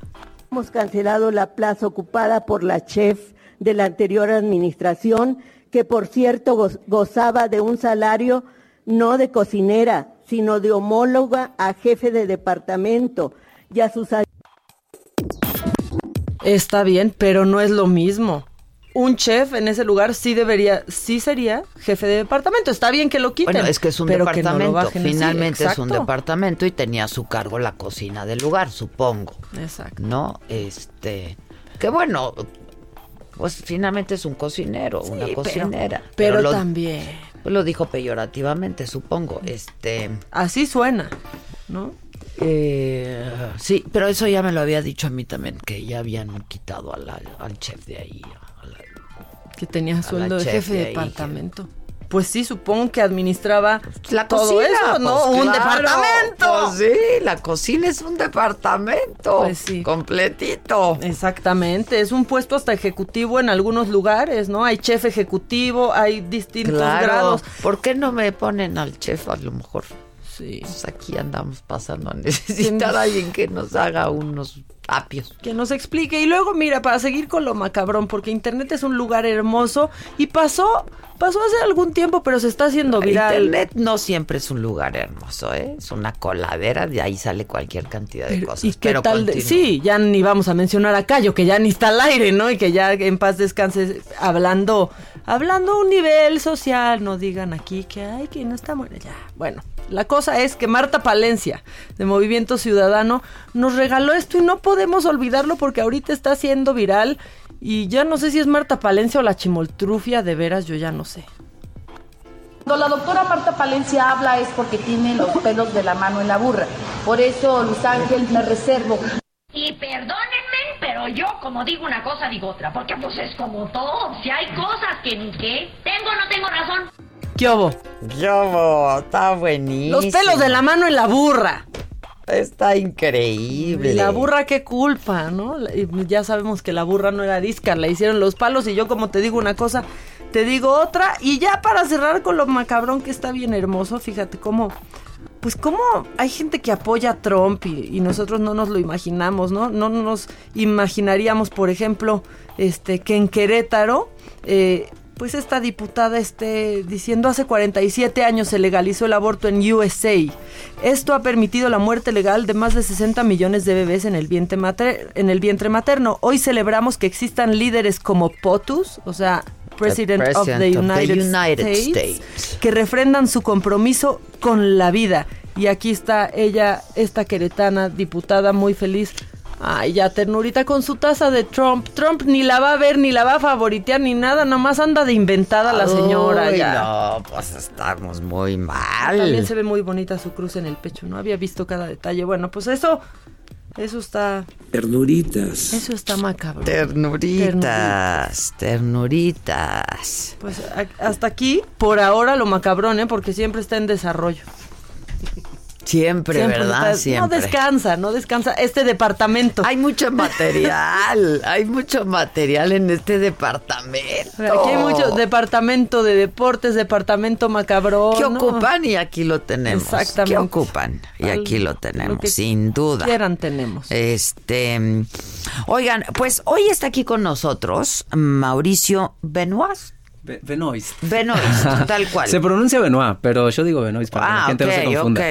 Hemos cancelado la plaza ocupada por la chef de la anterior administración, que por cierto goz- gozaba de un salario no de cocinera, sino de homóloga a jefe de departamento y a sus Está bien, pero no es lo mismo. Un chef en ese lugar sí debería, sí sería jefe de departamento. Está bien que lo quiten. Bueno, es que es un pero no departamento. Finalmente es un departamento y tenía a su cargo la cocina del lugar, supongo. Exacto. ¿No? Este. Que bueno, pues finalmente es un cocinero, una pero- cocinera. pero lo, también. pues lo dijo peyorativamente, supongo. Este. Así suena, ¿no? Eh, sí, pero eso ya me lo había dicho a mí también, que ya habían quitado la- al chef de ahí. la- Que tenía la sueldo de chef jefe de de ahí, departamento. Pues sí, supongo que administraba la todo cocina, eso, ¿no? pues, un claro, departamento. pues sí, la cocina es un departamento. Pues sí. Completito. Exactamente, es un puesto hasta ejecutivo en algunos lugares, ¿no? Hay chef ejecutivo, hay distintos Claro. grados. ¿Por qué no me ponen al chef a lo mejor? Sí. Pues aquí andamos pasando a necesitar a alguien que nos haga unos apios. Que nos explique. Y luego, mira, para seguir con lo macabrón, porque Internet es un lugar hermoso y pasó, pasó hace algún tiempo, pero se está haciendo viral. Internet no siempre es un lugar hermoso, ¿eh? Es una coladera, de ahí sale cualquier cantidad de cosas. ¿Y qué pero tal? de- sí, ya ni vamos a mencionar a Cayo, que ya ni está al aire, ¿no? Y que ya en paz descanse hablando, hablando a un nivel social, no digan aquí que ay, que no está bueno, ya. Bueno, la cosa es que Marta Palencia, de Movimiento Ciudadano, nos regaló esto y no podemos olvidarlo porque ahorita está siendo viral y ya no sé si es Marta Palencia o la chimoltrufia, de veras, yo ya no sé. Cuando la doctora Marta Palencia habla es porque tiene los pelos de la mano en la burra. Por eso, Luis Ángel, me reservo. Y perdónenme, pero yo como digo una cosa digo otra, porque pues es como todo, si hay cosas que ni qué, tengo o no tengo razón. ¿Qué hubo? Yo, está buenísimo. Los pelos de la mano en la burra. Está increíble. La burra, qué culpa, ¿no? Ya sabemos que la burra no era discar, la hicieron los palos y yo como te digo una cosa, te digo otra. Y ya para cerrar con lo macabrón que está bien hermoso, fíjate cómo, pues cómo hay gente que apoya a Trump y, y nosotros no nos lo imaginamos, ¿no? No nos imaginaríamos, por ejemplo, este que en Querétaro... eh, pues esta diputada esté diciendo hace 47 años se legalizó el aborto en USA. Esto ha permitido la muerte legal de más de 60 millones de bebés en el vientre, mater- en el vientre materno. Hoy celebramos que existan líderes como POTUS, o sea, President, of the of United States, States. que refrendan su compromiso con la vida. Y aquí está ella, esta queretana diputada muy feliz. Ay, ya ternurita con su taza de Trump. Trump ni la va a ver, ni la va a favoritear, ni nada. Nomás anda de inventada la señora Uy, ya. No, pues estamos muy mal. También se ve muy bonita su cruz en el pecho. No había visto cada detalle. Bueno, pues eso, Eso está, Ternuritas. eso está macabro. Ternuritas, ternuritas. Pues a- hasta aquí, por ahora, lo macabrón, ¿eh? Porque siempre está en desarrollo. Siempre, Siempre ¿verdad? está- Siempre. No descansa, no descansa. Este departamento. Hay mucho material, hay mucho material en este departamento. Aquí hay mucho departamento de deportes, departamento macabrón. ¿Qué ¿no? ocupan? Y aquí lo tenemos. Exactamente. ¿Qué ocupan? Y aquí lo lo tenemos, que sin duda. Quieran tenemos. Este, oigan, pues hoy está aquí con nosotros Mauricio Benoit. Be- Benoist. Benoist, tal cual. Se pronuncia Benoit, pero yo digo Benoist para que la Ah, gente no se confunda. ok,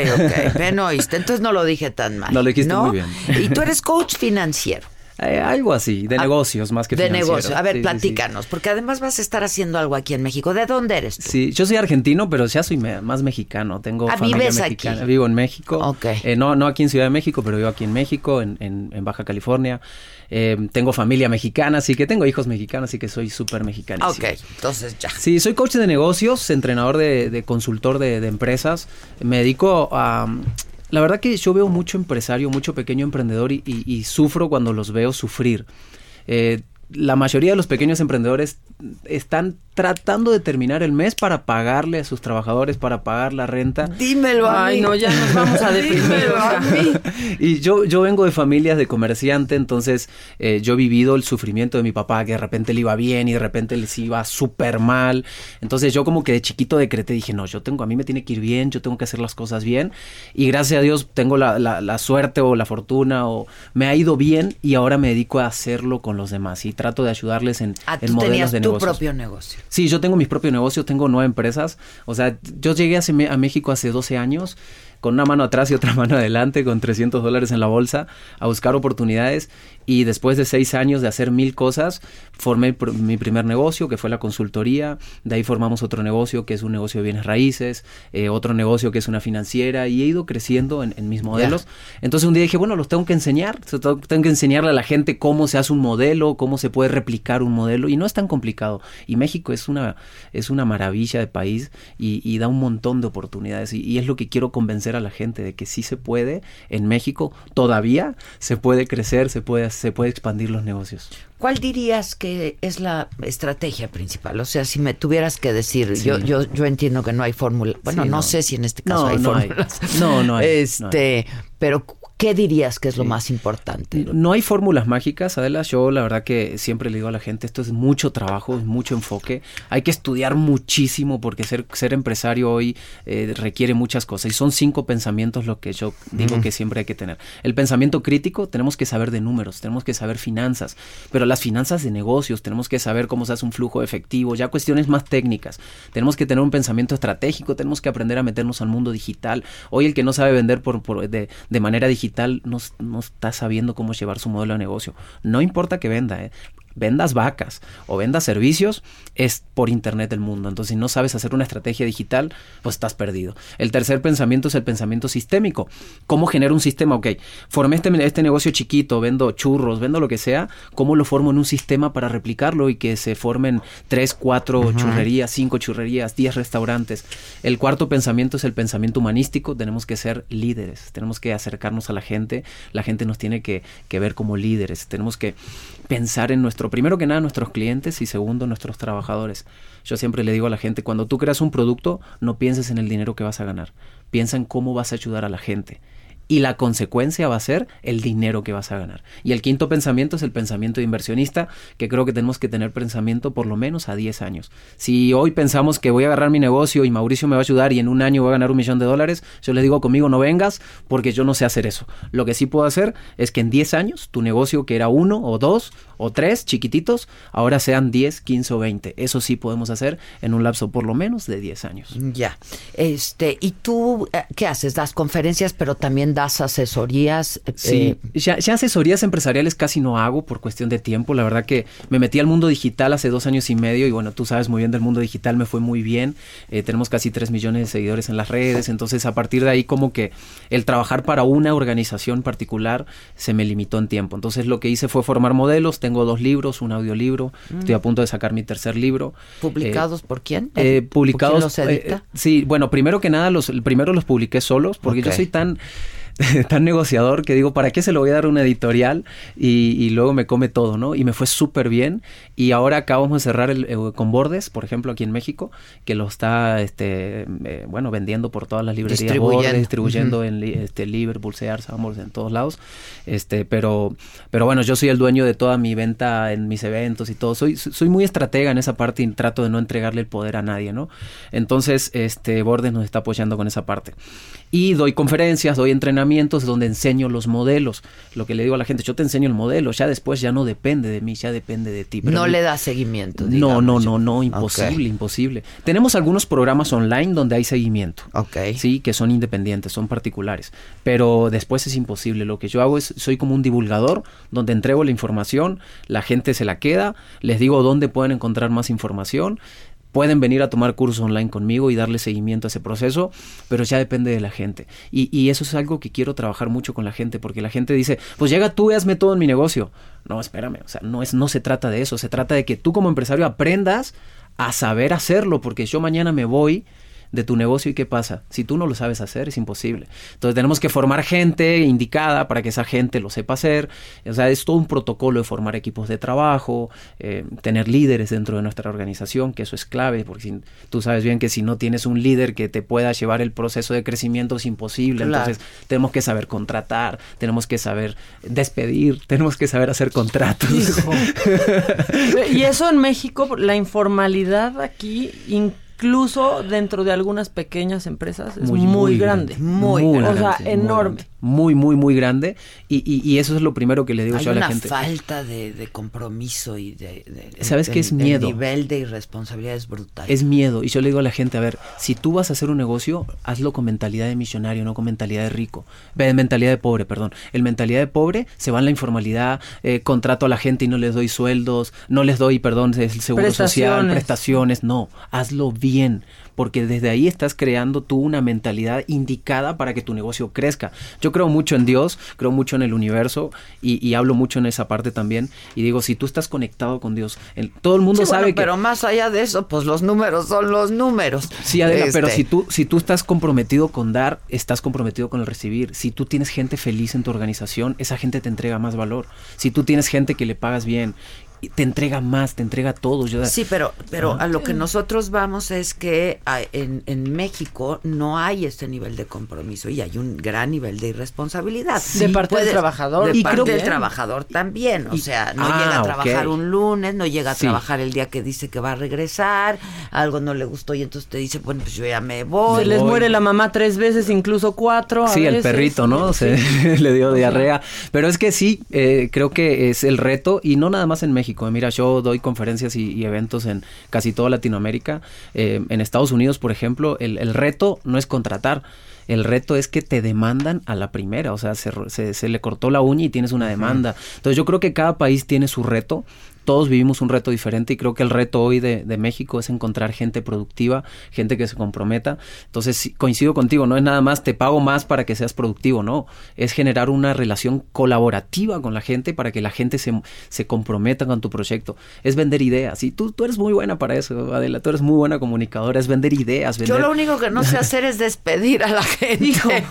ok. Benoist, entonces no lo dije tan mal. No, lo dijiste ¿no? muy bien. Y tú eres coach financiero. Eh, algo así, de negocios más que Ah, De financiero. negocio. A ver, Sí, sí, sí. platícanos, porque además vas a estar haciendo algo aquí en México. ¿De dónde eres tú? Sí, yo soy argentino, pero ya soy me- más mexicano. Tengo Ah, familia vives mexicana. aquí. Vivo en México. Ok. Eh, no, no aquí en Ciudad de México, pero vivo aquí en México, en, en- en Baja California. Eh, tengo familia mexicana, así que tengo hijos mexicanos, así que soy súper mexicano. Ok, entonces ya. Sí, soy coach de negocios, entrenador de, de consultor de, de empresas. Me dedico a... La verdad que yo veo mucho empresario, mucho pequeño emprendedor y, y- y sufro cuando los veo sufrir. Eh, la mayoría de los pequeños emprendedores están tratando de terminar el mes para pagarle a sus trabajadores, para pagar la renta. Dímelo a Ay, mí. no, ya nos vamos a deprimir. A mí. Y yo, yo vengo de familias de comerciante, entonces eh, yo he vivido el sufrimiento de mi papá, que de repente le iba bien y de repente les iba súper mal. Entonces yo como que de chiquito decreté, dije, no, yo tengo, a mí me tiene que ir bien, yo tengo que hacer las cosas bien. Y gracias a Dios tengo la, la- la suerte o la fortuna o me ha ido bien y ahora me dedico a hacerlo con los demás y trato de ayudarles en, Ah, en modelos de tu negocios. propio negocio. Sí, yo tengo mis propios negocios, tengo nueve empresas. O sea, yo llegué me- a México hace 12 años con una mano atrás y otra mano adelante, con 300 dólares en la bolsa, a buscar oportunidades. Y después de seis años de hacer mil cosas, formé pr- mi primer negocio, que fue la consultoría. De ahí formamos otro negocio, que es un negocio de bienes raíces, eh, otro negocio que es una financiera, y he ido creciendo en, en mis modelos. Entonces un día dije, bueno, los tengo que enseñar. Tengo que enseñarle a la gente cómo se hace un modelo, cómo se puede replicar un modelo. Y no es tan complicado. Y México es una, es una maravilla de país y, y da un montón de oportunidades. Y, y es lo que quiero convencer a la gente de que sí se puede en México. Todavía se puede crecer, se puede, se puede expandir los negocios. ¿Cuál dirías que es la estrategia principal? O sea, si me tuvieras que decir, Sí. yo, yo, yo entiendo que no hay fórmula. Bueno, Sí, no. no. sé si en este caso No, hay no hay. fórmulas. No, no hay, no Este, pero ¿qué dirías que es lo más importante? No hay fórmulas mágicas, Adela. Yo la verdad que siempre le digo a la gente, esto es mucho trabajo, es mucho enfoque. Hay que estudiar muchísimo porque ser, ser empresario hoy eh, requiere muchas cosas. Y son cinco pensamientos lo que yo digo Ujú. que siempre hay que tener. El pensamiento crítico, tenemos que saber de números, tenemos que saber finanzas, pero las finanzas de negocios, tenemos que saber cómo se hace un flujo efectivo, ya cuestiones más técnicas. Tenemos que tener un pensamiento estratégico, tenemos que aprender a meternos al mundo digital. Hoy el que no sabe vender por, por- de, de manera digital no, no está sabiendo cómo llevar su modelo de negocio. No importa que venda, ¿eh? Vendas vacas o vendas servicios, es por internet el mundo. Entonces, si no sabes hacer una estrategia digital, pues estás perdido. El tercer pensamiento es el pensamiento sistémico. ¿Cómo genero un sistema? Ok, formé este, este negocio chiquito, vendo churros, vendo lo que sea, ¿cómo lo formo en un sistema para replicarlo y que se formen tres, cuatro Ujú. churrerías, cinco churrerías, diez restaurantes? El cuarto pensamiento es el pensamiento humanístico. Tenemos que ser líderes, tenemos que acercarnos a la gente, la gente nos tiene que, que ver como líderes, tenemos que pensar en nuestro, primero que nada, nuestros clientes y segundo, nuestros trabajadores. Yo siempre le digo a la gente, cuando tú creas un producto, no pienses en el dinero que vas a ganar, piensa en cómo vas a ayudar a la gente. Y la consecuencia va a ser el dinero que vas a ganar. Y el quinto pensamiento es el pensamiento de inversionista, que creo que tenemos que tener pensamiento por lo menos a 10 años. Si hoy pensamos que voy a agarrar mi negocio y Mauricio me va a ayudar y en un año voy a ganar un millón de dólares, yo les digo conmigo no vengas porque yo no sé hacer eso. Lo que sí puedo hacer es que en 10 años tu negocio que era uno o dos o tres chiquititos, ahora sean 10, 15 o 20. Eso sí podemos hacer en un lapso por lo menos de 10 años. Ya. Este, ¿y tú eh, qué haces? Das conferencias, pero también das asesorías. eh, Sí, ya, ya asesorías empresariales casi no hago por cuestión de tiempo. La verdad que me metí al mundo digital hace dos años y medio y bueno, tú sabes muy bien del mundo digital, me fue muy bien. Eh, tenemos casi tres millones de seguidores en las redes, entonces a partir de ahí como que el trabajar para una organización particular se me limitó en tiempo. Entonces lo que hice fue formar modelos, tengo dos libros, un audiolibro, Mm. estoy a punto de sacar mi tercer libro. ¿Publicados por quién? Eh, publicados. ¿Por quién los edita? eh, sí, bueno, primero que nada, los, primero los publiqué solos, porque yo soy tan tan negociador que digo, ¿para qué se lo voy a dar una editorial? Y, y luego me come todo, ¿no? Y me fue súper bien. Y ahora acabamos de cerrar el, eh, con Bordes, por ejemplo, aquí en México, que lo está, este, eh, bueno, vendiendo por todas las librerías Distribuyendo. Bordes, distribuyendo en este, Liverpool, Sears, Amors, en todos lados. Este, pero, pero bueno, yo soy el dueño de toda mi venta en mis eventos y todo. Soy, soy muy estratega en esa parte y trato de no entregarle el poder a nadie, ¿no? Entonces, este, Bordes nos está apoyando con esa parte. Y doy conferencias, doy entrenamientos donde enseño los modelos. Lo que le digo a la gente, yo te enseño el modelo, ya después ya no depende de mí, ya depende de ti. Pero no le da seguimiento. no, digamos. no, no, no, imposible, imposible. Tenemos algunos programas online donde hay seguimiento. Sí, que son independientes, son particulares. Pero después es imposible. Lo que yo hago es, soy como un divulgador donde entrego la información, la gente se la queda, les digo dónde pueden encontrar más información. Pueden venir a tomar cursos online conmigo y darle seguimiento a ese proceso, pero ya depende de la gente. Y, y eso es algo que quiero trabajar mucho con la gente, porque la gente dice, pues llega tú y hazme todo en mi negocio. No, espérame, o sea, no, es, no se trata de eso, se trata de que tú como empresario aprendas a saber hacerlo, porque yo mañana me voy de tu negocio y qué pasa. Si tú no lo sabes hacer, es imposible. Entonces tenemos que formar gente indicada para que esa gente lo sepa hacer. O sea, es todo un protocolo de formar equipos de trabajo, eh, tener líderes dentro de nuestra organización, que eso es clave, porque si- tú sabes bien que si no tienes un líder que te pueda llevar el proceso de crecimiento es imposible. Claro. Entonces tenemos que saber contratar, tenemos que saber despedir, tenemos que saber hacer contratos. Y eso en México, la informalidad aquí, incluso dentro de algunas pequeñas empresas, es muy, grande. Muy O grande, sea, muy enorme. Muy, muy, muy grande. Y, y- y eso es lo primero que le digo Hay yo a la una gente. falta de, de compromiso y de, de- ¿Sabes el- qué es el miedo? nivel de irresponsabilidad es brutal. Es miedo. Y yo le digo a la gente, a ver, si tú vas a hacer un negocio, hazlo con mentalidad de millonario, no con mentalidad de rico. Ve, mentalidad de pobre, perdón. El mentalidad de pobre se va en la informalidad, eh, contrato a la gente y no les doy sueldos, no les doy, perdón, el seguro social, prestaciones. No, hazlo bien. Porque desde ahí estás creando tú una mentalidad indicada para que tu negocio crezca. Yo creo mucho en Dios, creo mucho en el universo y, y hablo mucho en esa parte también. Y digo, si tú estás conectado con Dios, el- todo el mundo Sí, sabe bueno, que... pero más allá de eso, pues los números son los números. Sí, Adela, pero Este, si tú, si tú estás comprometido con dar, estás comprometido con el recibir. Si tú tienes gente feliz en tu organización, esa gente te entrega más valor. Si tú tienes gente que le pagas bien, te entrega más, te entrega todo. Yo, Sí, pero, pero a lo que nosotros vamos es que ah, en, en México no hay este nivel de compromiso y hay un gran nivel de irresponsabilidad. De parte del trabajador. De Y parte creo del trabajador también. O Y- sea, no Ah, llega a trabajar ok. un lunes, no llega a Sí. trabajar el día que dice que va a regresar, algo no le gustó y entonces te dice, bueno, pues yo ya me voy. Se les muere la mamá tres veces, incluso cuatro. a Sí, el perrito, ¿no? Se le dio diarrea. Pero es que sí, eh, creo que es el reto y no nada más en México. Mira, yo doy conferencias y, y eventos en casi toda Latinoamérica. Eh, en Estados Unidos, por ejemplo, el, el reto no es contratar. El reto es que te demandan a la primera, o sea, se, se- se le cortó la uña y tienes una demanda. Entonces yo creo que cada país tiene su reto, todos vivimos un reto diferente y creo que el reto hoy de, de México es encontrar gente productiva, gente que se comprometa. Entonces coincido contigo, no es nada más te pago más para que seas productivo, no, es generar una relación colaborativa con la gente para que la gente se, se comprometa con tu proyecto. Es vender ideas y tú, tú eres muy buena para eso, Adela, tú eres muy buena comunicadora, es vender ideas. Yo lo único que no sé hacer es despedir a la gente.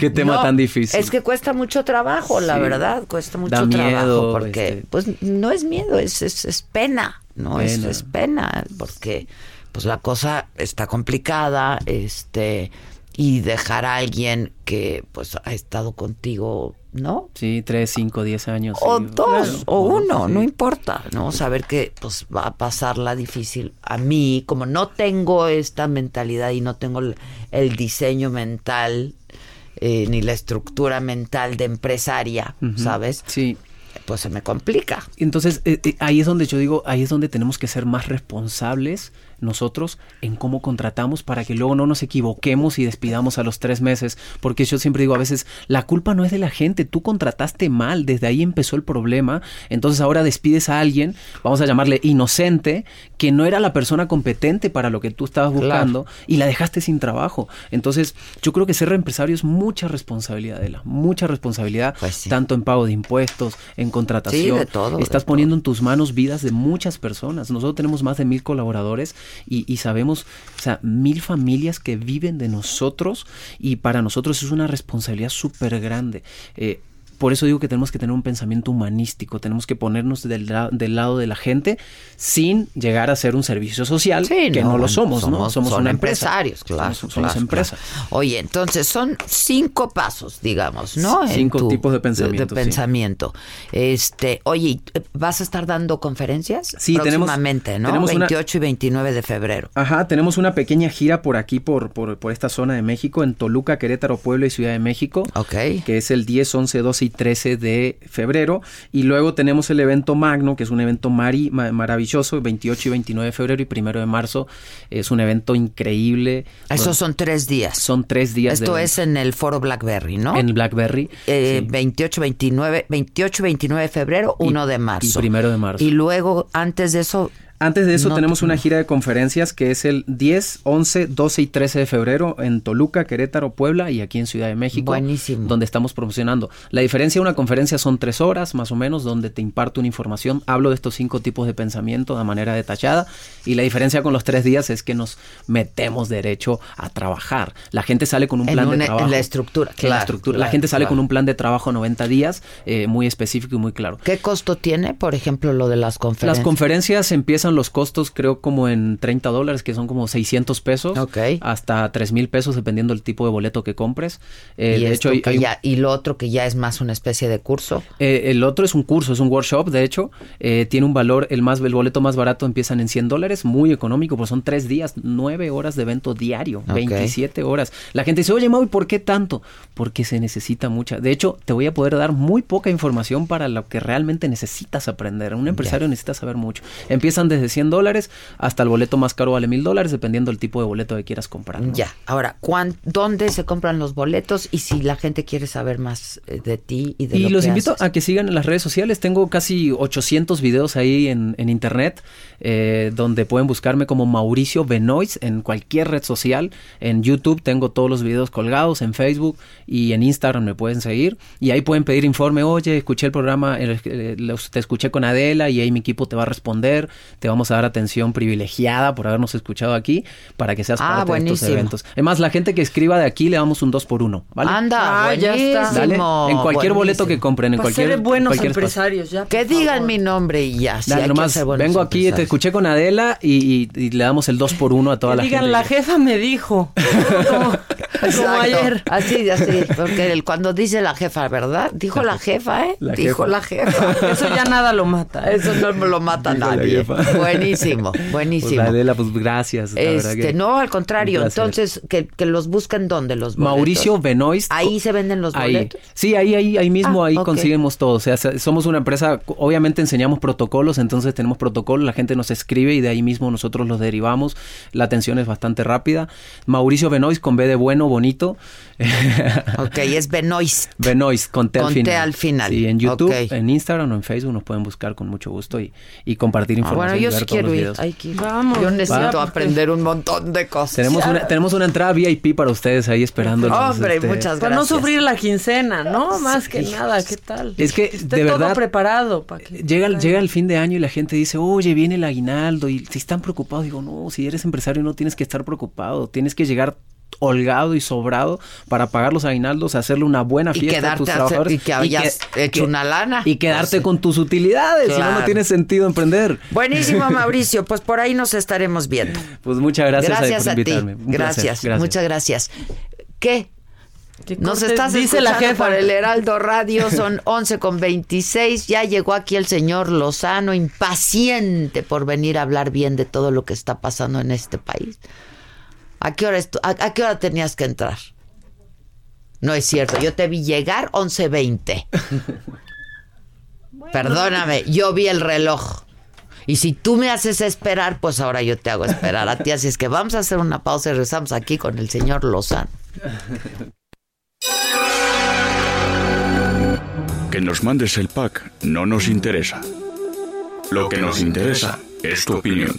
Qué tema No, tan difícil. Es que cuesta mucho trabajo, la Sí. verdad, cuesta mucho Da trabajo miedo, porque este. pues no es miedo, es, es, es pena, ¿no? Es, Pena. es pena porque pues la cosa está complicada, este y dejar a alguien que pues ha estado contigo, ¿no? Sí, tres, cinco, diez años. O sí, dos, claro. o uno, Sí. no importa, ¿no? Saber que pues va a pasarla difícil. A mí, como no tengo esta mentalidad y no tengo el, el diseño mental eh, ni la estructura mental de empresaria. ¿sabes? Sí. Pues se me complica. Entonces, eh, eh, ahí es donde yo digo, ahí es donde tenemos que ser más responsables nosotros en cómo contratamos para que luego no nos equivoquemos y despidamos a los tres meses. Porque yo siempre digo, a veces, la culpa no es de la gente, tú contrataste mal, desde ahí empezó el problema. Entonces ahora despides a alguien, vamos a llamarle inocente, que no era la persona competente para lo que tú estabas buscando y la dejaste sin trabajo. Entonces, yo creo que ser empresario es mucha responsabilidad de la, mucha responsabilidad, tanto en pago de impuestos, en contratación. Pues Sí, de todo, de Estás poniendo en tus manos vidas de muchas personas. Nosotros tenemos más de mil colaboradores y, y sabemos, o sea, mil familias que viven de nosotros y para nosotros es una responsabilidad súper grande. Eh, por eso digo que tenemos que tener un pensamiento humanístico, tenemos que ponernos del, la- del lado de la gente sin llegar a ser un servicio social, que no, lo somos, ¿no? Somos son una empresa. empresarios, claro. Somos, somos claro, empresa. claro. Oye, entonces son cinco pasos, digamos, ¿no? Cinco tu- tipos de pensamiento, de pensamiento. Este, oye, ¿vas a estar dando conferencias? Sí, tenemos- próximamente, ¿no? tenemos una- 28 y 29 de febrero. Ajá, tenemos una pequeña gira por aquí, por, por, por esta zona de México, en Toluca, Querétaro, Puebla y Ciudad de México. Ok. Que es el 10, 11, 12 y 13 de febrero. Y luego tenemos el evento Magno, que es un evento mari- ma- maravilloso, 28 y 29 de febrero y 1 de marzo. Es un evento increíble. Esos son tres días. Son tres días. de Esto evento. es en el foro Blackberry, ¿no? En Blackberry. Eh, 28, 29, 28, 29 de febrero, 1 de marzo. y primero de marzo. Y luego, antes de eso, Antes de eso No tenemos te- una gira de conferencias que es el 10, 11, 12 y 13 de febrero en Toluca, Querétaro, Puebla y aquí en Ciudad de México. Buenísimo. Donde estamos promocionando. La diferencia de una conferencia son tres horas más o menos donde te imparto una información. Hablo de estos cinco tipos de pensamiento de manera detallada y la diferencia con los tres días es que nos metemos derecho a trabajar. La gente sale con un En plan una- de en trabajo. la estructura, En claro, la estructura. claro, la gente sale claro. con un plan de trabajo 90 días eh, muy específico y muy claro. ¿qué costo tiene, por ejemplo, lo de las conferencias? Las conferencias empiezan los costos creo como en 30 dólares, que son como 600 pesos, hasta 3 mil pesos dependiendo del tipo de boleto que compres. Eh, y, de hecho, hay- ya- y lo otro que ya es más una especie de curso. eh, el otro es un curso, es un workshop, de hecho, eh, tiene un valor, el más el boleto más barato empiezan en 100 dólares, muy económico, pues son tres días, nueve horas de evento diario, Ok. 27 horas. La gente dice, oye Mau, ¿y por qué tanto? Porque se necesita mucha. De hecho, te voy a poder dar muy poca información para lo que realmente necesitas aprender. Un empresario necesita saber mucho. Empiezan desde 100 dólares hasta el boleto más caro vale mil dólares, dependiendo del tipo de boleto que quieras comprar. ¿no? Ya, ahora, ¿cuán- ¿dónde se compran los boletos? Y si la gente quiere saber más eh, de ti y de Y lo los que invito haces. a que sigan en las redes sociales. Tengo casi 800 videos ahí en, en internet, eh, donde pueden buscarme como Mauricio Benoist en cualquier red social. En YouTube tengo todos los videos colgados, en Facebook y en Instagram me pueden seguir. Y ahí pueden pedir informe. Oye, escuché el programa, eh, eh, los- te escuché con Adela y ahí mi equipo te va a responder. Te vamos a dar atención privilegiada por habernos escuchado aquí para que seas Ah, parte de estos eventos. Además, la gente que escriba de aquí le damos un 2 por 1 ¿vale? Anda, Ah, ya está. Dale, en cualquier boleto que compren, en Para cualquier ser buenos cualquier empresarios, ya. Que digan mi nombre y ya. si Dale, nomás, vengo aquí, te escuché con Adela y, y- y le damos el 2 por 1 a toda Que la digan, gente. la jefa me dijo. como, ayer. Así, así. Porque el- cuando dice la jefa, ¿verdad? Dijo la jefa, ¿eh? La Dijo jefa. la jefa. Eso ya nada lo mata. Eso no lo mata Dijo la nadie. jefa. Buenísimo, Pues, buenísimo. Adela, pues gracias. la Este, que no, al contrario. Entonces, que, que los busquen dónde los boletos? Mauricio Benoist. Ahí se venden los Ahí. boletos. Sí, ahí, ahí, ahí mismo, Ah, ahí ok. conseguimos todo. O sea, se- somos una empresa, obviamente enseñamos protocolos, entonces tenemos protocolos, la gente nos escribe y de ahí mismo nosotros los derivamos. La atención es bastante rápida. Mauricio Benoist con B de bueno, bonito. Ok, es Benoist. Benoist con T al T final. al final. Sí, en YouTube, en Instagram o en Facebook nos pueden buscar con mucho gusto y, y compartir Ah, información. bueno, y yo sí quiero ir. Hay que ir. Vamos. Yo necesito aprender un montón de cosas. Tenemos una, tenemos una entrada VIP para ustedes ahí esperando. Hombre, muchas Para no gracias. sufrir la quincena, ¿no? Más que nada, ¿qué tal? Es que, Esté de todo verdad, preparado para que... Llega, llega el fin de año y la gente dice, oye, viene el aguinaldo y si están preocupados, digo, no, si eres empresario no tienes que estar preocupado, tienes que llegar holgado y sobrado para pagar los aguinaldos, hacerle una buena Y fiesta a quedarte tus a hacer- trabajadores y que hayas hecho una lana. y quedarte Pues con tus utilidades, si no, Claro. no tiene sentido emprender. Buenísimo, Mauricio. Pues por ahí nos estaremos viendo. Pues muchas gracias, Gracias por a ti. invitarme. Placer, Gracias, muchas gracias. ¿Qué? Nos estás dice la escuchando jefa. por el Heraldo Radio, son 11 con 26. Ya llegó aquí el señor Lozano, impaciente por venir a hablar bien de todo lo que está pasando en este país. ¿A qué hora, a, a qué hora tenías que entrar? No es cierto, yo te vi llegar 11.20. Perdóname, yo vi el reloj. Y si tú me haces esperar, pues ahora yo te hago esperar a ti. Así es que vamos a hacer una pausa y regresamos aquí con el señor Lozano. Que nos mandes el pack no nos interesa. Lo que nos interesa es tu opinión.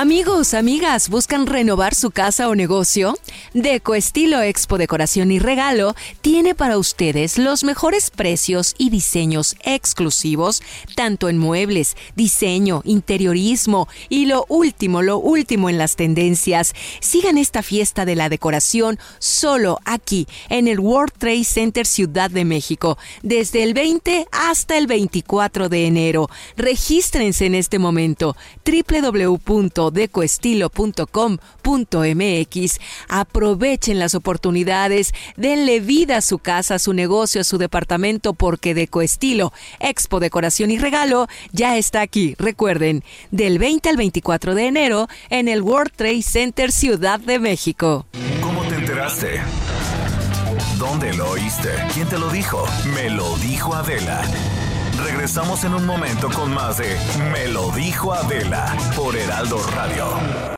Amigos, amigas, ¿buscan renovar su casa o negocio? Deco Estilo Expo Decoración y Regalo tiene para ustedes los mejores precios y diseños exclusivos, tanto en muebles, diseño, interiorismo y lo último, lo último en las tendencias. Sigan esta fiesta de la decoración solo aquí, en el World Trade Center Ciudad de México, desde el 20 hasta el 24 de enero. Regístrense en este momento www.decoestilo.com.mx. Aprovechen las oportunidades, denle vida a su casa, a su negocio, a su departamento, porque Decoestilo, Expo Decoración y Regalo ya está aquí. Recuerden, del 20 al 24 de enero en el World Trade Center Ciudad de México. ¿Cómo te enteraste? ¿Dónde lo oíste? ¿Quién te lo dijo? Me lo dijo Adela. Regresamos en un momento con más de Me lo dijo Adela por Heraldo Radio.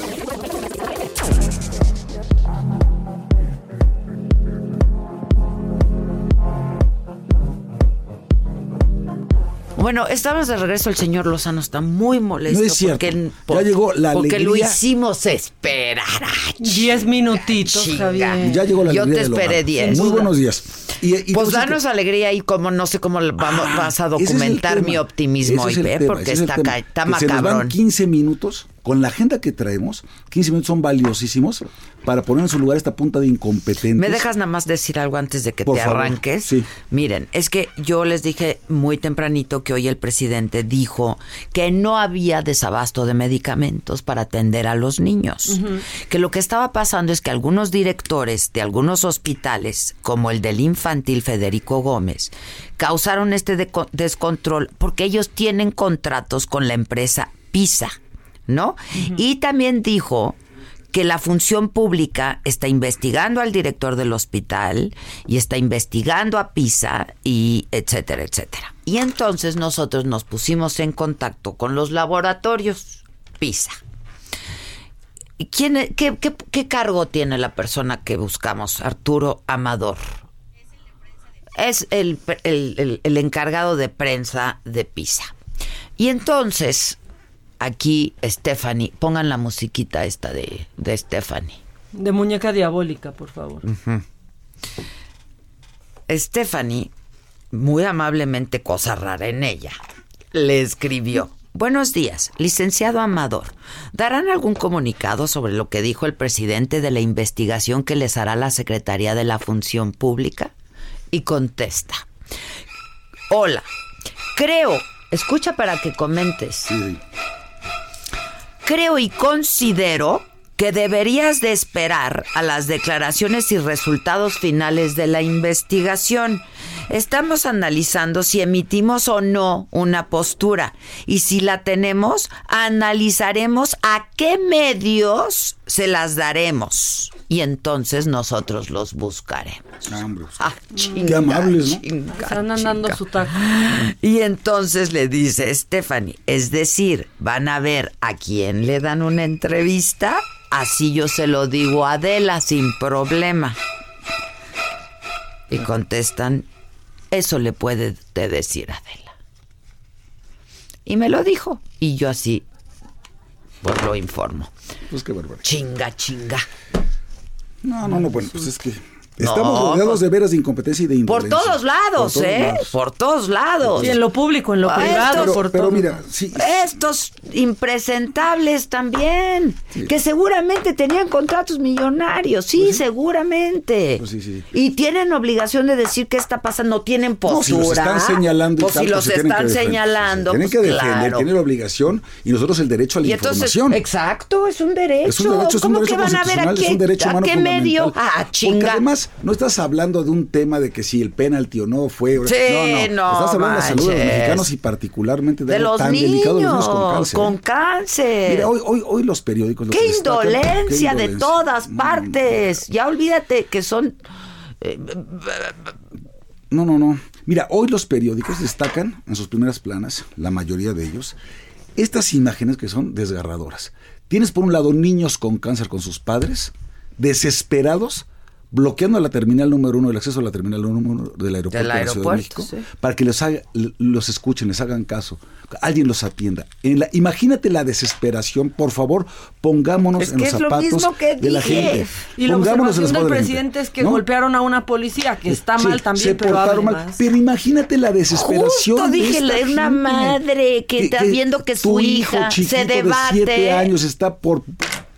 Bueno, estamos de regreso. El señor Lozano está muy molesto. No es cierto. Porque, Ya llegó la porque lo hicimos esperar. ah, Diez minutitos, chinga. Javier. Ya llegó la Yo alegría te esperé. 10. Muy buenos días. Y, y Pues danos alegría y como no sé cómo vamos, vas a es documentar mi optimismo es hoy, el ¿eh? tema, porque ese es el está, está Que se nos van macabrón. 15 minutos con la agenda que traemos. 15 minutos son valiosísimos para poner en su lugar esta punta de incompetentes. ¿Me dejas nada más decir algo antes de que Por te favor, arranques? sí. Miren, es que yo les dije muy tempranito que hoy el presidente dijo que no había desabasto de medicamentos para atender a los niños. Que lo que estaba pasando es que algunos directores de algunos hospitales, como el del infantil Federico Gómez, causaron este descontrol porque ellos tienen contratos con la empresa PISA, ¿no? Y también dijo que la función pública está investigando al director del hospital y está investigando a PISA y etcétera, etcétera. Y entonces nosotros nos pusimos en contacto con los laboratorios PISA. ¿Y ¿Quién, es- qué, qué- qué cargo tiene la persona que buscamos? Arturo Amador. Es el, el- el- el encargado de prensa de PISA. Y entonces, aquí Stephanie, pongan la musiquita esta de, de Stephanie. De muñeca diabólica, por favor. Stephanie, muy amablemente, cosa rara en ella, le escribió. Buenos días, licenciado Amador. ¿Darán algún comunicado sobre lo que dijo el presidente de la investigación que les hará la Secretaría de la Función Pública? Y contesta. Hola, creo, escucha para que comentes. Creo y considero que deberías de esperar a las declaraciones y resultados finales de la investigación. Estamos analizando si emitimos o no una postura y si la tenemos, analizaremos a qué medios se las daremos y entonces nosotros los buscaremos. Ah, chinga, Qué amables, ¿no? chinga, Están dando chinga. su taco. Y entonces le dice Stephanie, es decir, van a ver a quién le dan una entrevista, así yo se lo digo a Adela sin problema. Y contestan, eso le puede te decir Adela. Y me lo dijo, y yo así, pues lo informo. Pues qué bárbaro. Chinga, chinga. No, no, no, bueno, pues es que No, estamos rodeados pues- de veras de incompetencia y de Por todos lados, Por todos ¿eh? lados. Por todos lados. Y en lo público, en lo Ah, privado, estos- por Pero todo. mira, sí, Estos impresentables también, que seguramente tenían contratos millonarios, sí, seguramente. Pues sí, sí. Y tienen obligación de decir qué está pasando, no tienen postura. No, si los están señalando y Pues tal, si pues los están defender. señalando, Tienen pues que defender, claro. tienen la obligación y nosotros el derecho a la Y entonces, información. exacto, es un derecho. Es un derecho, es un ¿Cómo derecho que van a ver a qué, es un derecho a humano qué medio? Ah, Porque chinga. además, estás, no estás hablando de un tema de que si el penalti o no fue. Sí, no, no, Estás hablando de la salud de los mexicanos y particularmente de, los tan delicado de los niños con cáncer. con ¿eh? cáncer. Mira, hoy, hoy, hoy los periódicos. los ¡Qué destacan- indolencia qué de todas partes! Ya olvídate que son... eh, No, no, no. Mira, hoy los periódicos destacan en sus primeras planas, la mayoría de ellos, estas imágenes que son desgarradoras. Tienes por un lado niños con cáncer con sus padres, desesperados, bloqueando la terminal número uno, el acceso a la terminal número uno del aeropuerto Del de la Ciudad de aeropuerto, México, sí. para que los, haga- los escuchen, les hagan caso, alguien los atienda. En la, imagínate la desesperación, por favor, pongámonos Es en que los es lo zapatos mismo que de la dije. gente. Y la Pongámonos observación en los del de la presidente es que ¿No? golpearon a una policía, que está Sí, mal también, se pero portaron mal. más. Pero imagínate la desesperación. Justo de dije, esta la- una gente. madre que está viendo que su hija hijo se de debate. siete años está por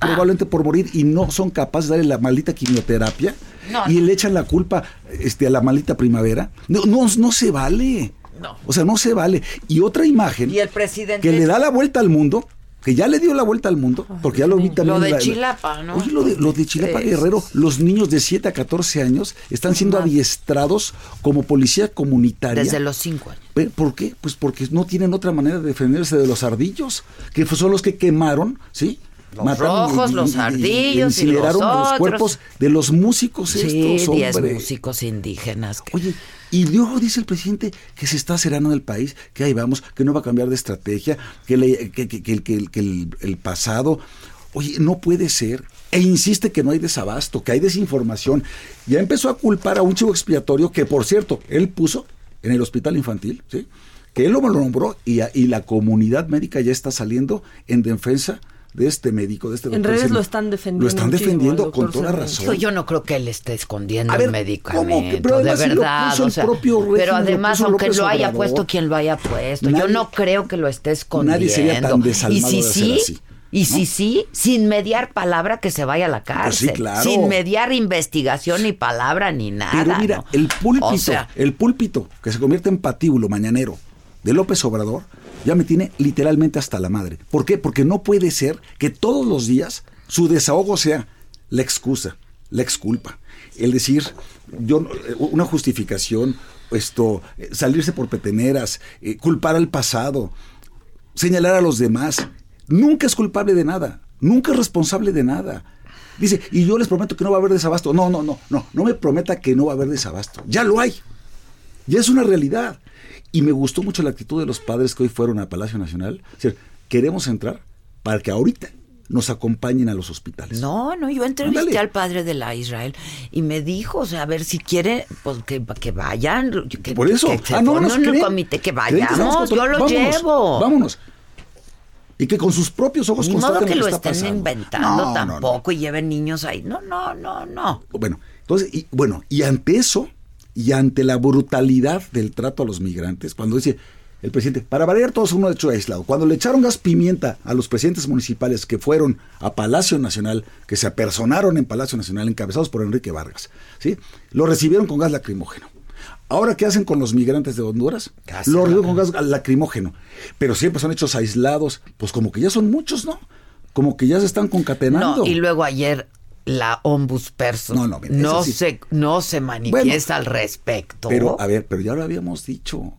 probablemente por morir y no son capaces de darle la maldita quimioterapia No, y le echan la culpa este, a la maldita primavera. No, no, no se vale. No. O sea, no se vale. Y otra imagen Y el presidente... que le da la vuelta al mundo, que ya le dio la vuelta al mundo, porque ya lo vi también. Lo de la- Chilapa, ¿no? Oye, lo de, lo de Chilapa Sí. Guerrero, los niños de 7 a 14 años están siendo adiestrados como policía comunitaria. Desde los cinco años. ¿Pero ¿Por qué? Pues porque no tienen otra manera de defenderse de los ardillos, que son los que quemaron, ¿sí? Los rojos, los ardillos y incineraron los cuerpos de los músicos Sí, estos, diez músicos indígenas. que- Oye, y luego dice el presidente que se está cerrando el país, que ahí vamos, que no va a cambiar de estrategia, que, le- que, que- el- que el- que el, el pasado. Oye, no puede ser. E insiste que no hay desabasto, que hay desinformación. Ya empezó a culpar a un chivo expiatorio que, por cierto, él puso en el hospital infantil, ¿sí? que él lo nombró y, a- y la comunidad médica ya está saliendo en defensa de este médico, de este En doctor. redes diciendo- lo están defendiendo Lo están defendiendo con toda razón. Yo no creo que él esté escondiendo A ver, el medicamento, ¿cómo que? Pero de además sí lo verdad. puso o el sea, propio régimen, pero lo además, puso aunque López lo haya Obrador. puesto quien lo haya puesto, yo no creo que lo esté escondiendo. Nadie sería tan y desalmado si de hacer sí, así, y ¿no? si sí, sin mediar palabra que se vaya a la cárcel. Pues claro. Sin mediar investigación ni palabra ni nada. Pero mira, ¿no? el púlpito, O sea, el púlpito que se convierte en patíbulo mañanero de López Obrador, ya me tiene literalmente hasta la madre. ¿Por qué? Porque no puede ser que todos los días su desahogo sea la excusa, la exculpa. El decir, yo eh, una justificación, esto, eh, salirse por peteneras, eh, culpar al pasado, señalar a los demás. Nunca es culpable de nada, nunca es responsable de nada. Dice, y yo les prometo que no va a haber desabasto. No, no, no, no, no me prometa que no va a haber desabasto. Ya lo hay. Ya es una realidad. Y me gustó mucho la actitud de los padres que hoy fueron a Palacio Nacional. Es decir, queremos entrar para que ahorita nos acompañen a los hospitales. No, no, yo entrevisté al padre de la Israel y me dijo, o sea, a ver si quiere, pues que, que vayan. Que, Por eso. que ah, no, nos creen. comité, que vayamos, yo contra- lo vámonos, llevo. Vámonos. Y que con sus propios ojos Ni modo que lo que está estén pasando. inventando No, no, no. tampoco y lleven niños ahí. No, no, no, no. Bueno, entonces, y, bueno, y ante eso, y ante la brutalidad del trato a los migrantes, cuando dice el presidente, para variar todos uno de hecho aislado, cuando le echaron gas pimienta a los presidentes municipales que fueron a Palacio Nacional, que se apersonaron en Palacio Nacional, encabezados por Enrique Vargas, ¿sí? Lo recibieron con gas lacrimógeno. Ahora, ¿qué hacen con los migrantes de Honduras? Gas Lo reciben con gas lacrimógeno. Pero siempre son hechos aislados. Pues como que ya son muchos, ¿no? Como que ya se están concatenando. No, y luego ayer la ombudsperson No, no, mira, no, sí. se, no se manifiesta al respecto. Pero, a ver, pero ya lo habíamos dicho.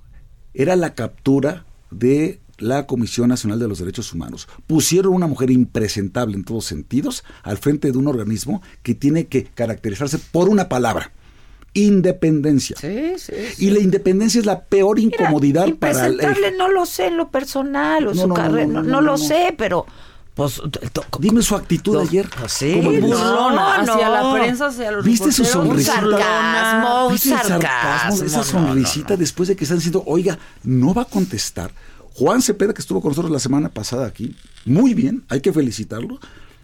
Era la captura de la Comisión Nacional de los Derechos Humanos. Pusieron una mujer impresentable en todos sentidos al frente de un organismo que tiene que caracterizarse por una palabra. Independencia. Sí, sí, sí. Y la independencia es la peor incomodidad para el... No lo sé en lo personal o No, su no, carrera, no, no, lo sé, pero pues to- Dime su actitud ayer. pues sí, Como burlona hacia no. la prensa, hacia los ¿Viste su reporteros, un sonrisita? sarcasmo, un ¿Viste el sarcasmo. Esa no, no, sonrisita después de que están diciendo, oiga, no va a contestar. Juan Cepeda, que estuvo con nosotros la semana pasada aquí, muy bien, hay que felicitarlo.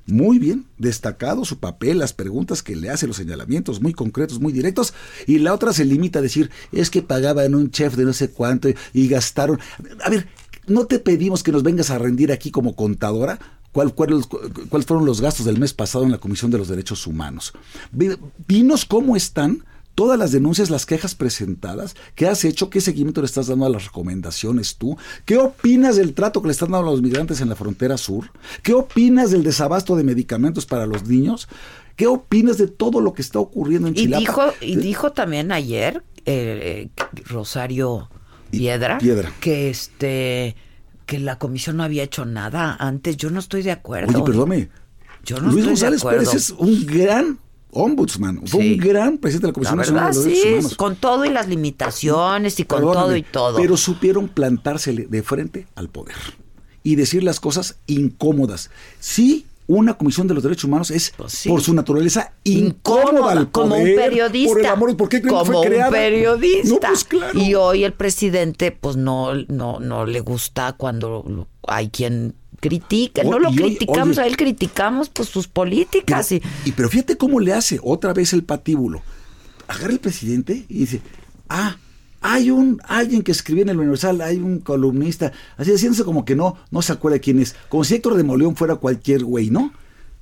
Muy bien, destacado su papel, las preguntas que le hace, los señalamientos muy concretos, muy directos. Y la otra se limita a decir, es que pagaban un chef de no sé cuánto y, y gastaron. A ver, no te pedimos que nos vengas a rendir aquí como contadora. ¿Cuál, cuál- ¿Cuáles fueron los gastos del mes pasado en la Comisión de los Derechos Humanos? Dinos cómo están todas las denuncias, las quejas presentadas, qué has hecho, qué seguimiento le estás dando a las recomendaciones tú, qué opinas del trato que le están dando a los migrantes en la frontera sur, qué opinas del desabasto de medicamentos para los niños, qué opinas de todo lo que está ocurriendo en Y Chilapa. dijo, y dijo también ayer eh, eh, Rosario Piedra, Piedra. que este que la comisión no había hecho nada antes. Yo no estoy de acuerdo. Oye, perdóname. Yo no Luis estoy González de acuerdo. Pérez es un gran ombudsman, fue Sí. un gran presidente de la La Comisión Nacional verdad, de los Derechos sí, Humanos. con todo y las limitaciones y con Perdóname, todo y todo. Pero supieron plantársele de frente al poder y decir las cosas incómodas. Sí, una comisión de los derechos humanos es, por su naturaleza, incómoda al como un periodista. Por el amor, ¿por qué creen que como fue creada? un periodista. No, pues claro. Y hoy el presidente, pues no, no, no le gusta cuando hay quien critica. No lo hoy- criticamos oye. a él, criticamos pues sus políticas. y, Y pero fíjate cómo le hace otra vez el patíbulo. Agarra el presidente y dice, ah, hay un alguien que escribió en el Universal, hay un columnista, así haciéndose como que no, no se acuerda quién es, como si Héctor de Moleón fuera cualquier güey, ¿no?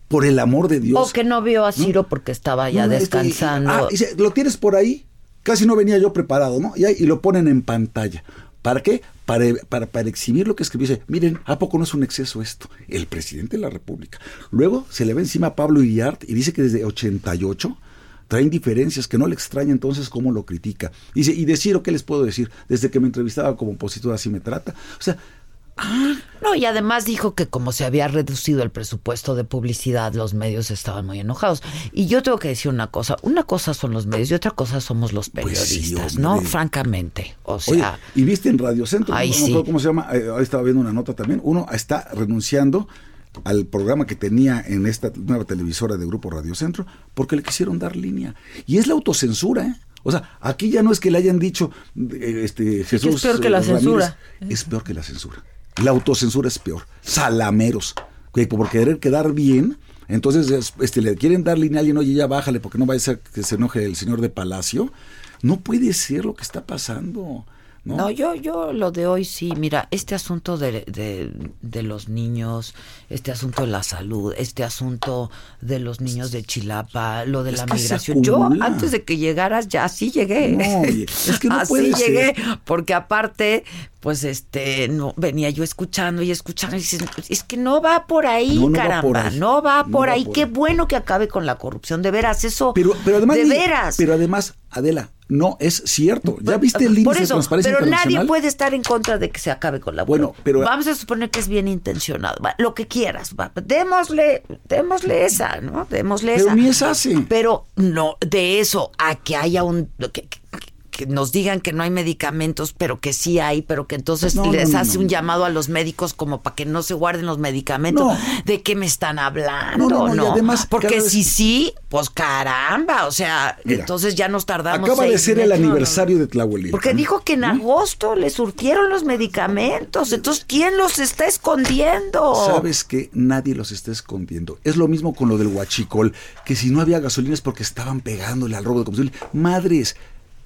Por el amor de Dios. o que no vio a Ciro porque estaba ya No, este, descansando. ah, dice, lo tienes por ahí, casi no venía yo preparado, ¿no? Y, ahí- y lo ponen en pantalla. ¿Para qué? Para, para, para exhibir lo que escribió. Dice, miren, ¿a poco no es un exceso esto? El presidente de la República. Luego se le ve encima a Pablo Iriart y dice que desde 88 traen diferencias, que no le extraña entonces cómo lo critica. Dice, y decir, ¿qué les puedo decir? Desde que me entrevistaba como opositor así me trata. O sea, No, y además dijo que como se había reducido el presupuesto de publicidad, los medios estaban muy enojados. Y yo tengo que decir una cosa, una cosa son los medios y otra cosa somos los Pues sí, periodistas, ¿no? Francamente. O Oye, sea, y viste en Radio Centro, Ay, no, no sí. cómo se llama, eh, ahí estaba viendo una nota también, uno está renunciando al programa que tenía en esta nueva televisora de Grupo Radio Centro porque le quisieron dar línea. Y es la autocensura, ¿eh? O sea, aquí ya no es que le hayan dicho eh, este Jesús peor que la eh, Ramírez, censura. es peor que la censura. La autocensura es peor. Salameros. Que por querer quedar bien, entonces es- este, le quieren dar línea a alguien, oye, ya bájale, porque no vaya a ser que se enoje el señor de Palacio. No puede ser lo que está pasando. ¿No? No, yo, yo lo de hoy sí, mira, este asunto de, de, de los niños, este asunto de la salud, este asunto de los niños de Chilapa, lo de Es la migración. Yo antes de que llegaras ya así llegué. No, es que no así puede ser. llegué, porque aparte, pues este, no venía yo escuchando y escuchando y dices, es que no va por ahí, No, no va caramba, por ahí. no va por va ahí. por Qué ahí. bueno que acabe con la corrupción, de veras, eso, Pero, pero además, de veras. pero además, Adela, no es cierto. ¿Ya viste el Por de eso, transparencia pero nadie puede estar en contra de que se acabe con la Bueno, pero- Vamos a suponer que es bien intencionado. va, lo que quieras, va, démosle, démosle esa, ¿no? Démosle Pero esa. ni es así. Pero no, de eso a que haya un... Que, que- que nos digan que no hay medicamentos, pero que sí hay, pero que entonces No, les no, hace un llamado a los médicos como para que no se guarden los medicamentos. ¿De qué me están hablando? No, no, no, y además, Porque vez- si sí, pues caramba, o sea, Mira, entonces ya nos tardamos Acaba de ser el aniversario de Tlahuelilpan. Porque dijo que en agosto le surtieron los medicamentos. Entonces, ¿quién los está escondiendo? Sabes que nadie los está escondiendo. Es lo mismo con lo del huachicol, que si no había gasolina es porque estaban pegándole al robo de combustible. Madres,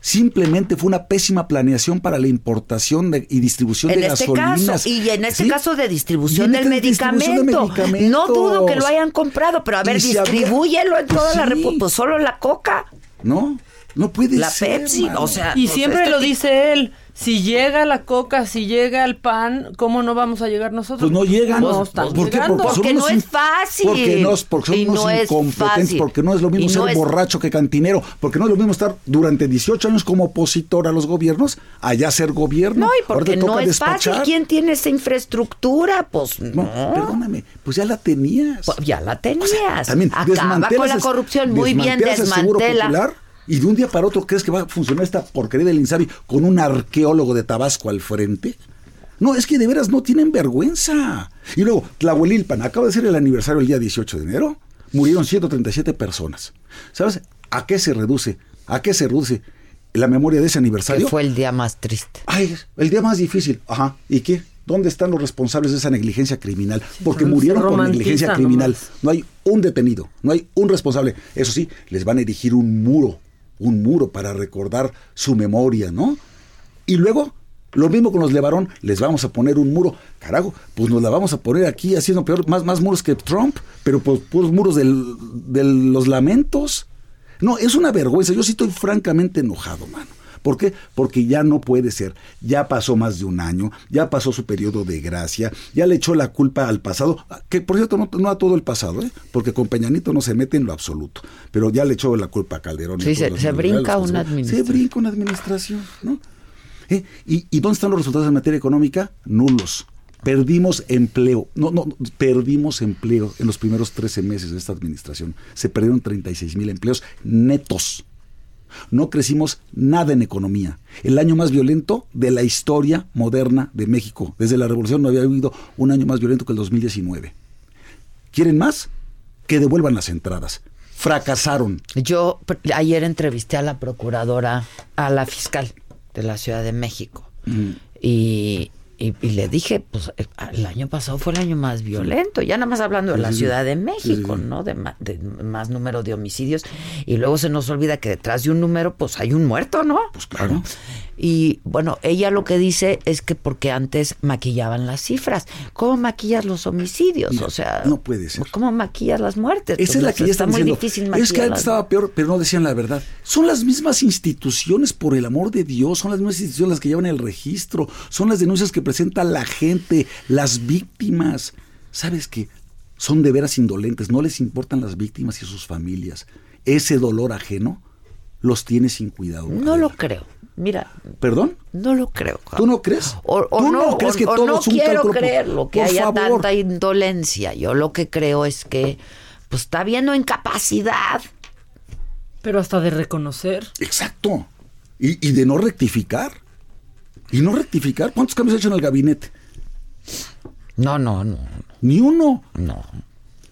simplemente fue una pésima planeación para la importación de- y distribución En de este gasolinas. caso, y en este ¿Sí? caso de distribución del este de medicamento. No dudo que lo hayan comprado, pero a ver, distribúyelo en Pues toda la sí. República. Pues solo la coca, ¿No? No puede la ser. Pepsi, mano. o sea. Y pues, siempre este lo dice él. Si llega la coca, si llega el pan, ¿cómo no vamos a llegar nosotros? Pues no llegan. No están ¿Por qué? llegando. Porque, Porque no es fácil. Porque, nos, porque somos no incompetentes, fácil. porque no es lo mismo Y ser no es- borracho que cantinero, porque no es lo mismo estar durante 18 años como opositor a los gobiernos, allá ser gobierno. No, y porque no es fácil. despachar. ¿Quién tiene esa infraestructura? Pues no. No, perdóname, pues ya la tenías. Pues ya la tenías. También Acaba con desmantelas la corrupción. Muy bien, desmantelas el Seguro desmantela. Y de un día para otro crees que va a funcionar esta porquería del Insabi con un arqueólogo de Tabasco al frente. No, es que de veras no tienen vergüenza. Y luego, Tlahuelilpan, acaba de ser el aniversario el día 18 de enero, murieron 137 personas. ¿Sabes a qué se reduce? ¿A qué se reduce la memoria de ese aniversario? Que fue el día más triste. Ay, el día más difícil. Ajá. ¿Y qué? ¿Dónde están los responsables de esa negligencia criminal? Porque murieron por negligencia criminal. No hay un detenido, no hay un responsable. Eso sí, les van a erigir un muro, un muro para recordar su memoria, ¿no? Y luego, lo mismo con los Levarón, les vamos a poner un muro. Carajo, pues nos la vamos a poner aquí haciendo peor, más, más muros que Trump, pero pues puros muros de los lamentos. No, es una vergüenza. Yo sí estoy francamente enojado, mano. ¿Por qué? Porque ya no puede ser. Ya pasó más de un año, ya pasó su periodo de gracia, ya le echó la culpa al pasado, que por cierto no, no a todo el pasado, ¿eh? porque con Peñanito no se mete en lo absoluto, pero ya le echó la culpa a Calderón. Sí, se, se brinca una Se administración. brinca una administración, ¿no? ¿Eh? ¿Y, ¿Y dónde están los resultados en materia económica? Nulos. Perdimos empleo, no, no, perdimos empleo en los primeros 13 meses de esta administración. Se perdieron 36 mil empleos netos. No crecimos nada en economía. El año más violento de la historia moderna de México. Desde la revolución no había habido un año más violento que el 2019. ¿Quieren más? Que devuelvan las entradas. Fracasaron. Yo ayer entrevisté a la procuradora, a la fiscal de la Ciudad de México. Y, y- y le dije, pues el, el año pasado fue el año más violento, ya nada más hablando de la. Ciudad de México. ¿no? De, ma- de más número de homicidios. Y luego se nos olvida que detrás de un número, pues hay un muerto, ¿no? Pues claro. Y bueno, ella lo que dice es que porque antes maquillaban las cifras. ¿Cómo maquillas los homicidios? o sea, no puede ser. ¿Cómo maquillas las muertes? Esa es la Pues, que ya está muy difícil Es que maquillar antes estaba peor, pero no decían la verdad. Son las mismas instituciones, por el amor de Dios, son las mismas instituciones las que llevan el registro, son las denuncias que presenta la gente, las víctimas. ¿Sabes qué? Son de veras indolentes, no les importan las víctimas y sus familias. Ese dolor ajeno los tiene sin cuidado. No lo creo. Mira, ¿Perdón? no lo creo. ¿Tú no crees? O, o ¿Tú no, no crees o- que o todo no es un quiero creerlo, que Por haya favor. tanta indolencia. Yo lo que creo es que pues está habiendo incapacidad. Pero hasta de reconocer. Exacto. Y, y de no rectificar. Y no rectificar. ¿Cuántos cambios ha hecho en el gabinete? No, no, no. Ni uno. No.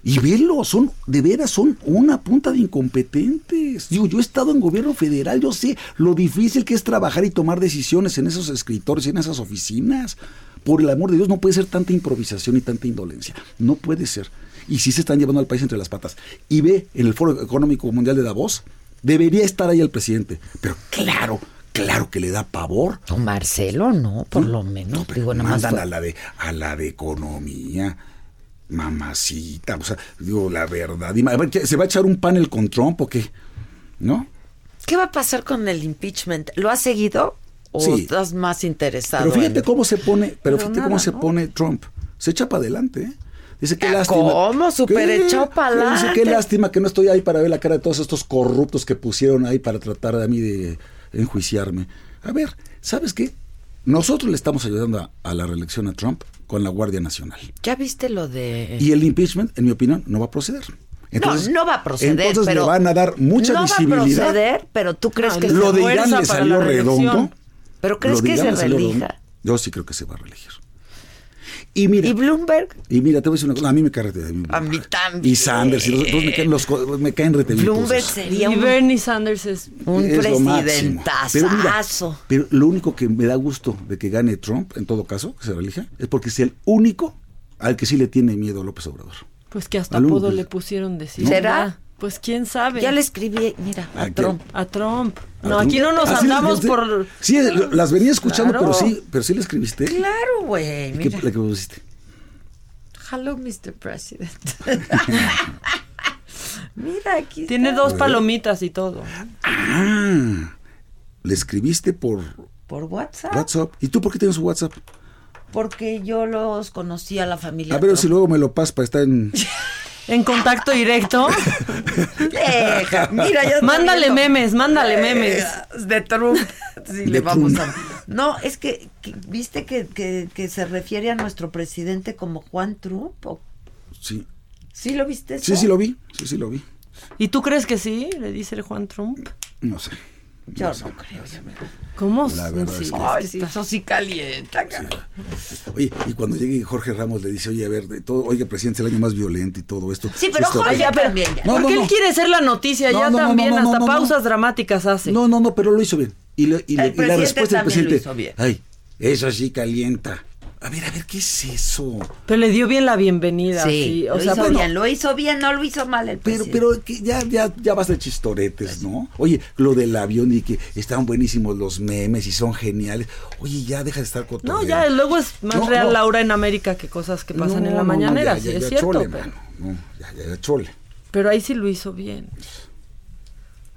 Y velo, son, de veras, son una punta de incompetentes. Digo, yo he estado en gobierno federal, yo sé lo difícil que es trabajar y tomar decisiones en esos escritorios y en esas oficinas. Por el amor de Dios, no puede ser tanta improvisación y tanta indolencia. No puede ser. Y sí se están llevando al país entre las patas. Y ve en el Foro Económico Mundial de Davos, debería estar ahí el presidente. Pero claro, claro que le da pavor. O Marcelo, no, por lo menos. Más Mandan a la de a la de economía. Mamacita, o sea, digo la verdad. Dime, a ver, ¿qué, ¿se va a echar un panel con Trump o qué? ¿No? ¿Qué va a pasar con el impeachment? ¿Lo has seguido o Sí. estás más interesado? Pero fíjate en- cómo se pone, pero, Pero fíjate nada, cómo se pone Trump. Se echa para adelante, ¿eh? Dice qué Ah, lástima. ¿cómo? Súper ¿Qué? echado pa' Dice qué lástima que no estoy ahí para ver la cara de todos estos corruptos que pusieron ahí para tratar de mí de enjuiciarme. A ver, ¿sabes qué? Nosotros le estamos ayudando a, a la reelección a Trump con la Guardia Nacional. ¿Ya viste lo de...? Y el impeachment, en mi opinión, no va a proceder. Entonces, no, no va a proceder, Entonces pero... le van a dar mucha no visibilidad. va a proceder, pero tú crees que lo se de Irán le salió redondo. ¿Pero crees que se relija? Yo sí creo que se va a reelegir. Y mira, ¿Y Bloomberg? y mira, te voy a decir una cosa, a mí me cae rete bien. A mí también. Y Sanders, y los me caen, los, co- me caen rete bien todos Bloomberg sería Y un, Bernie Sanders es un Es máximo. Pero mira, presidentazazo. Pero lo único que me da gusto de que gane Trump, en todo caso, que se reelija, es porque es el único al que sí le tiene miedo López Obrador. Pues que hasta apodo le pusieron decir. ¿Será? Pues quién sabe. Ya le escribí, mira, a. Trump. A Trump. ¿A No, Trump? aquí no nos ¿Ah, andamos por... Sí, lo- las venía escuchando, Claro. pero sí, pero sí le escribiste. Claro, güey, ¿Qué, mira. ¿La que pusiste? Hello, Mr. President. mira, aquí Tiene está. dos palomitas y todo. Ah, le escribiste por Por WhatsApp. WhatsApp. ¿Y tú por qué tienes su WhatsApp? Porque yo los conocí a la familia. A ver si luego me lo pasas para estar en... En contacto directo. Deja, mira, ya está Mándale viendo. memes, mándale memes. Eh, De Trump. Sí, De le vamos Trump. a. No, es que, que- ¿viste que, que, que se refiere a nuestro presidente como Juan Trump? ¿O- Sí, ¿Sí lo viste? Eso? sí, sí lo vi. Sí, sí lo vi. ¿Y tú crees que sí? Le dice el Juan Trump. No sé. Yo no creo. ¿Cómo? La verdad es Sí, que- Ay, sí, eso sí calienta, cabrón. Oye, y cuando llegue Jorge Ramos le dice, oye, a ver, de todo, oiga, presidente, es el año más violento y todo esto. Sí, pero Jorge ya, pero- también. ya. No, Porque no, él quiere ser la noticia, No, ya no, no, también, no, no, hasta no, no. pausas dramáticas hace. No, no, no, pero lo hizo bien. Y, le- y le- El y la respuesta del presidente, hizo bien. ay, eso sí calienta. A ver, a ver, ¿qué es eso? Pero le dio bien la bienvenida. Sí, sí, O lo sea, hizo bueno, bien, lo hizo bien, no lo hizo mal el Pero, presidente. pero que ya, ya, ya basta de chistoretes, ¿no? Oye, lo del avión y que están buenísimos los memes y son geniales. Oye, ya deja de estar No, cotorreando. ya luego es más No, real no. Laura en América que cosas que pasan No, en la no, no, mañanera, ya, sí, ya, es ya, cierto. chole, pero, mano. No, ya, ya, ya, chole. pero ahí sí lo hizo bien.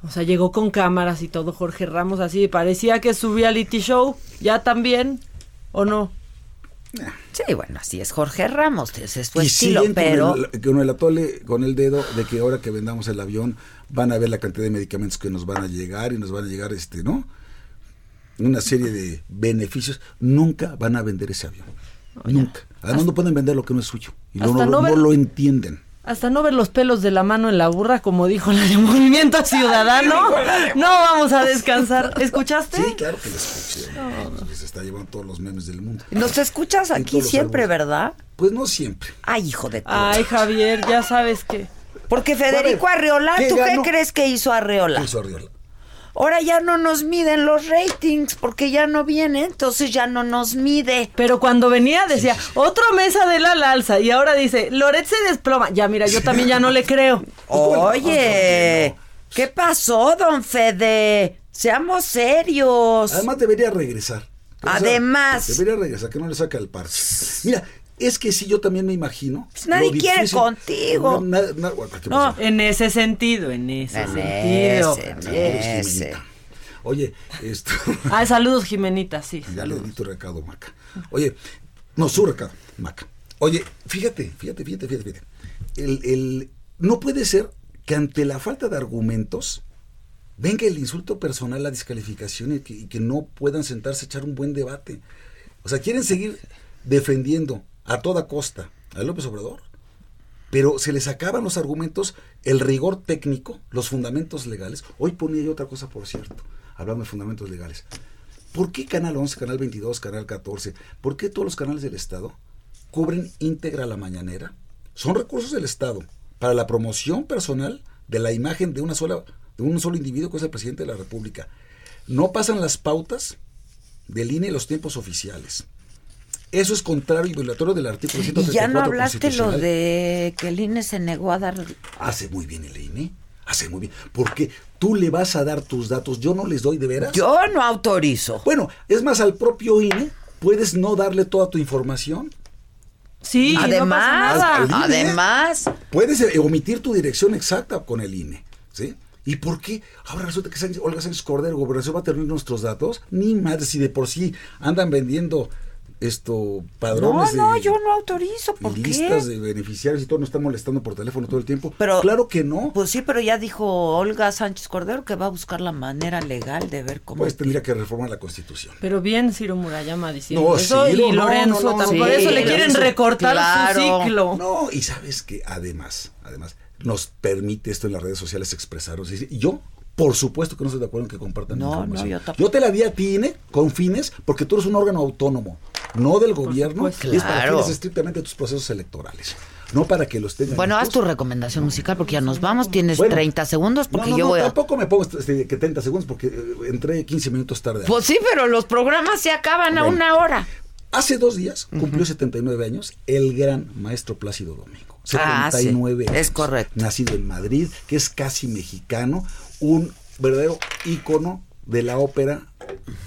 O sea, llegó con cámaras y todo Jorge Ramos así, parecía que subía reality show, ya también, ¿o no? Sí, bueno, así es Jorge Ramos, ese es su y estilo, siguen con pero el- con el atole con el dedo de que ahora que vendamos el avión van a ver la cantidad de medicamentos que nos van a llegar y nos van a llegar este no una serie de beneficios. Nunca van a vender ese avión. Nunca. Además no pueden vender lo que no es suyo y no, no- no ver- no lo entienden. Hasta no ver los pelos de la mano en la burra, como dijo la de Movimiento Ciudadano, no vamos a descansar. ¿Escuchaste? sí claro que lo escuché está llevando todos los memes del mundo nos escuchas aquí siempre. ¿verdad? pues no siempre Ay, hijo de todo. Ay, Javier, ya sabes que... Porque Federico Arreola, ¿qué ¿tú ganó? qué crees que hizo Arreola? ¿Qué hizo Arriola? Ahora ya no nos miden los ratings porque ya no viene, entonces ya no nos mide. Pero cuando venía decía, otro mesa de la alza, y ahora dice, Loret se desploma. Ya, mira, yo también ya no le creo. Oye, ¿qué pasó, don Fede? Seamos serios. Además debería regresar. Además. Debería regresar, que no le saca el parche. Mira, es que sí, yo también me imagino. Pues nadie lo quiere difícil- contigo. No, na- na- bueno, ¿qué No, en ese sentido, en ese En sentido. ese, en ese. Oye, esto. Ah, saludos, Jimenita, sí. ya le di tu recado, Maca. Oye, no, su recado, Maca. Oye, fíjate, fíjate, fíjate, fíjate. fíjate. El, el- no puede ser que ante la falta de argumentos venga el insulto personal, la descalificación y que, y que no puedan sentarse a echar un buen debate. O sea, quieren seguir defendiendo a toda costa a López Obrador, pero se les acaban los argumentos, el rigor técnico, los fundamentos legales. Hoy ponía yo otra cosa, por cierto, hablando de fundamentos legales. ¿Por qué Canal 11, Canal 22, Canal 14, por qué todos los canales del Estado cubren íntegra la mañanera? Son recursos del Estado para la promoción personal de la imagen de una sola de un solo individuo que es el presidente de la República. No pasan las pautas del INE y los tiempos oficiales. Eso es contrario y violatorio del artículo Y 134 ya no hablaste lo de que el INE se negó a dar... Hace muy bien el INE. Hace muy bien. Porque tú le vas a dar tus datos. Yo no les doy de veras. Yo no autorizo. Bueno, es más, al propio INE puedes no darle toda tu información. Sí, Además, no pasa Al nada. INE. además, Puedes eh, omitir tu dirección exacta con el INE. ¿Sí? ¿Y por qué? Ahora resulta que Sánchez- Olga Sánchez Cordero, gobernación, va a tener nuestros datos. Ni madre, si de por sí andan vendiendo esto no, padrones no, de yo no autorizo. ¿Por listas qué? de beneficiarios y todo, nos están molestando por teléfono todo el tiempo. Pero- claro que no. Pues sí, pero ya dijo Olga Sánchez Cordero que va a buscar la manera legal de ver cómo... Pues tendría que reformar la constitución. Pero bien Ciro Murayama diciendo No, eso Ciro, y no, Lorenzo no, no, no, Por eso le quieren recortar claro. su ciclo. No, y sabes que además, además, nos permite esto en las redes sociales expresarnos. Y yo, por supuesto que no estoy de acuerdo en que compartan No, información. no, yo tampoco. te la di a ti, INE, con fines, porque tú eres un órgano autónomo, no del gobierno, y es para Claro. fines estrictamente tus procesos electorales. No para que los tengan. Bueno, haz tu recomendación musical porque ya nos vamos. Tienes Bueno. 30 segundos porque no, yo no, voy a... tampoco me pongo este, que 30 segundos porque eh, entré 15 minutos tarde. Pues sí, pero los programas se acaban a una hora. Hace dos días cumplió 79 años el gran maestro Plácido Domingo. Ah, sí. 79 Es años. correcto. Nacido en Madrid, que es casi mexicano, un verdadero ícono de la ópera,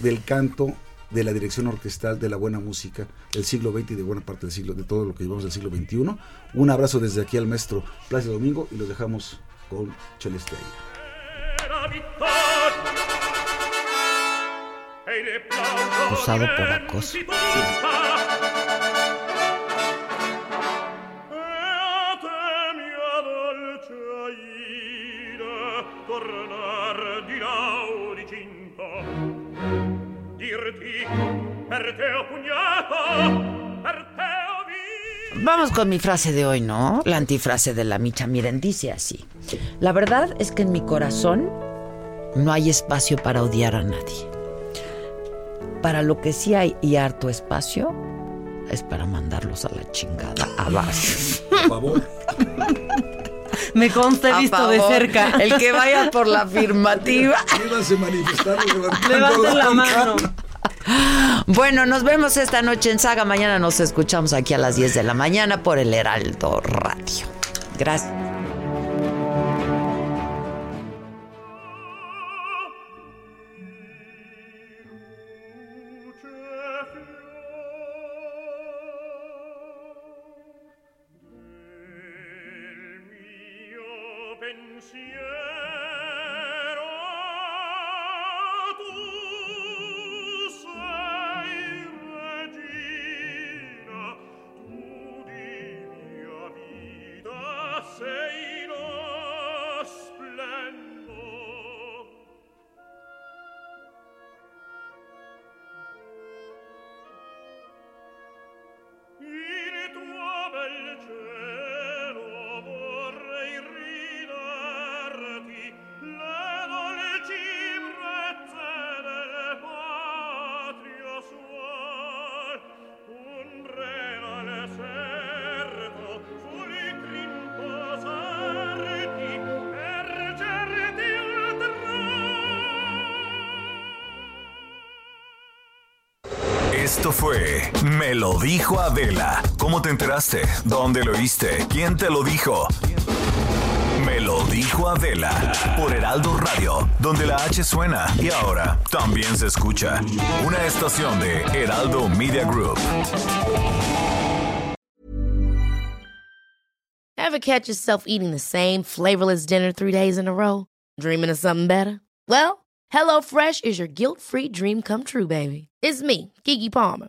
del canto, de la dirección orquestal, de la buena música del siglo XX y de buena parte del siglo, de todo lo que llevamos del siglo XXI. Un abrazo desde aquí al maestro Plácido Domingo y los dejamos con Celeste Aira. Acusado por acoso. Vamos con mi frase de hoy, ¿no? La antifrase de la micha. Miren, dice así. La verdad es que en mi corazón no hay espacio para odiar a nadie. Para lo que sí hay y harto espacio es para mandarlos a la chingada a base. Por favor. Me consta, he A visto de cerca. El que vaya por la afirmativa. Síganse manifestando, levantando Levanten la mano. Bueno, nos vemos esta noche en Saga. Mañana nos escuchamos aquí a las 10 de la mañana por el Heraldo Radio. Gracias. Lo dijo Adela. ¿Cómo te enteraste? ¿Dónde lo oíste? ¿Quién te lo dijo? Me lo dijo Adela por Heraldo Radio, donde la H suena y ahora también se escucha. Una estación de Heraldo Media Group. Ever catch yourself eating the same flavorless dinner three days in a row? Dreaming of something better? Well, HelloFresh is your guilt-free dream come true, baby. It's me, Kiki Palmer.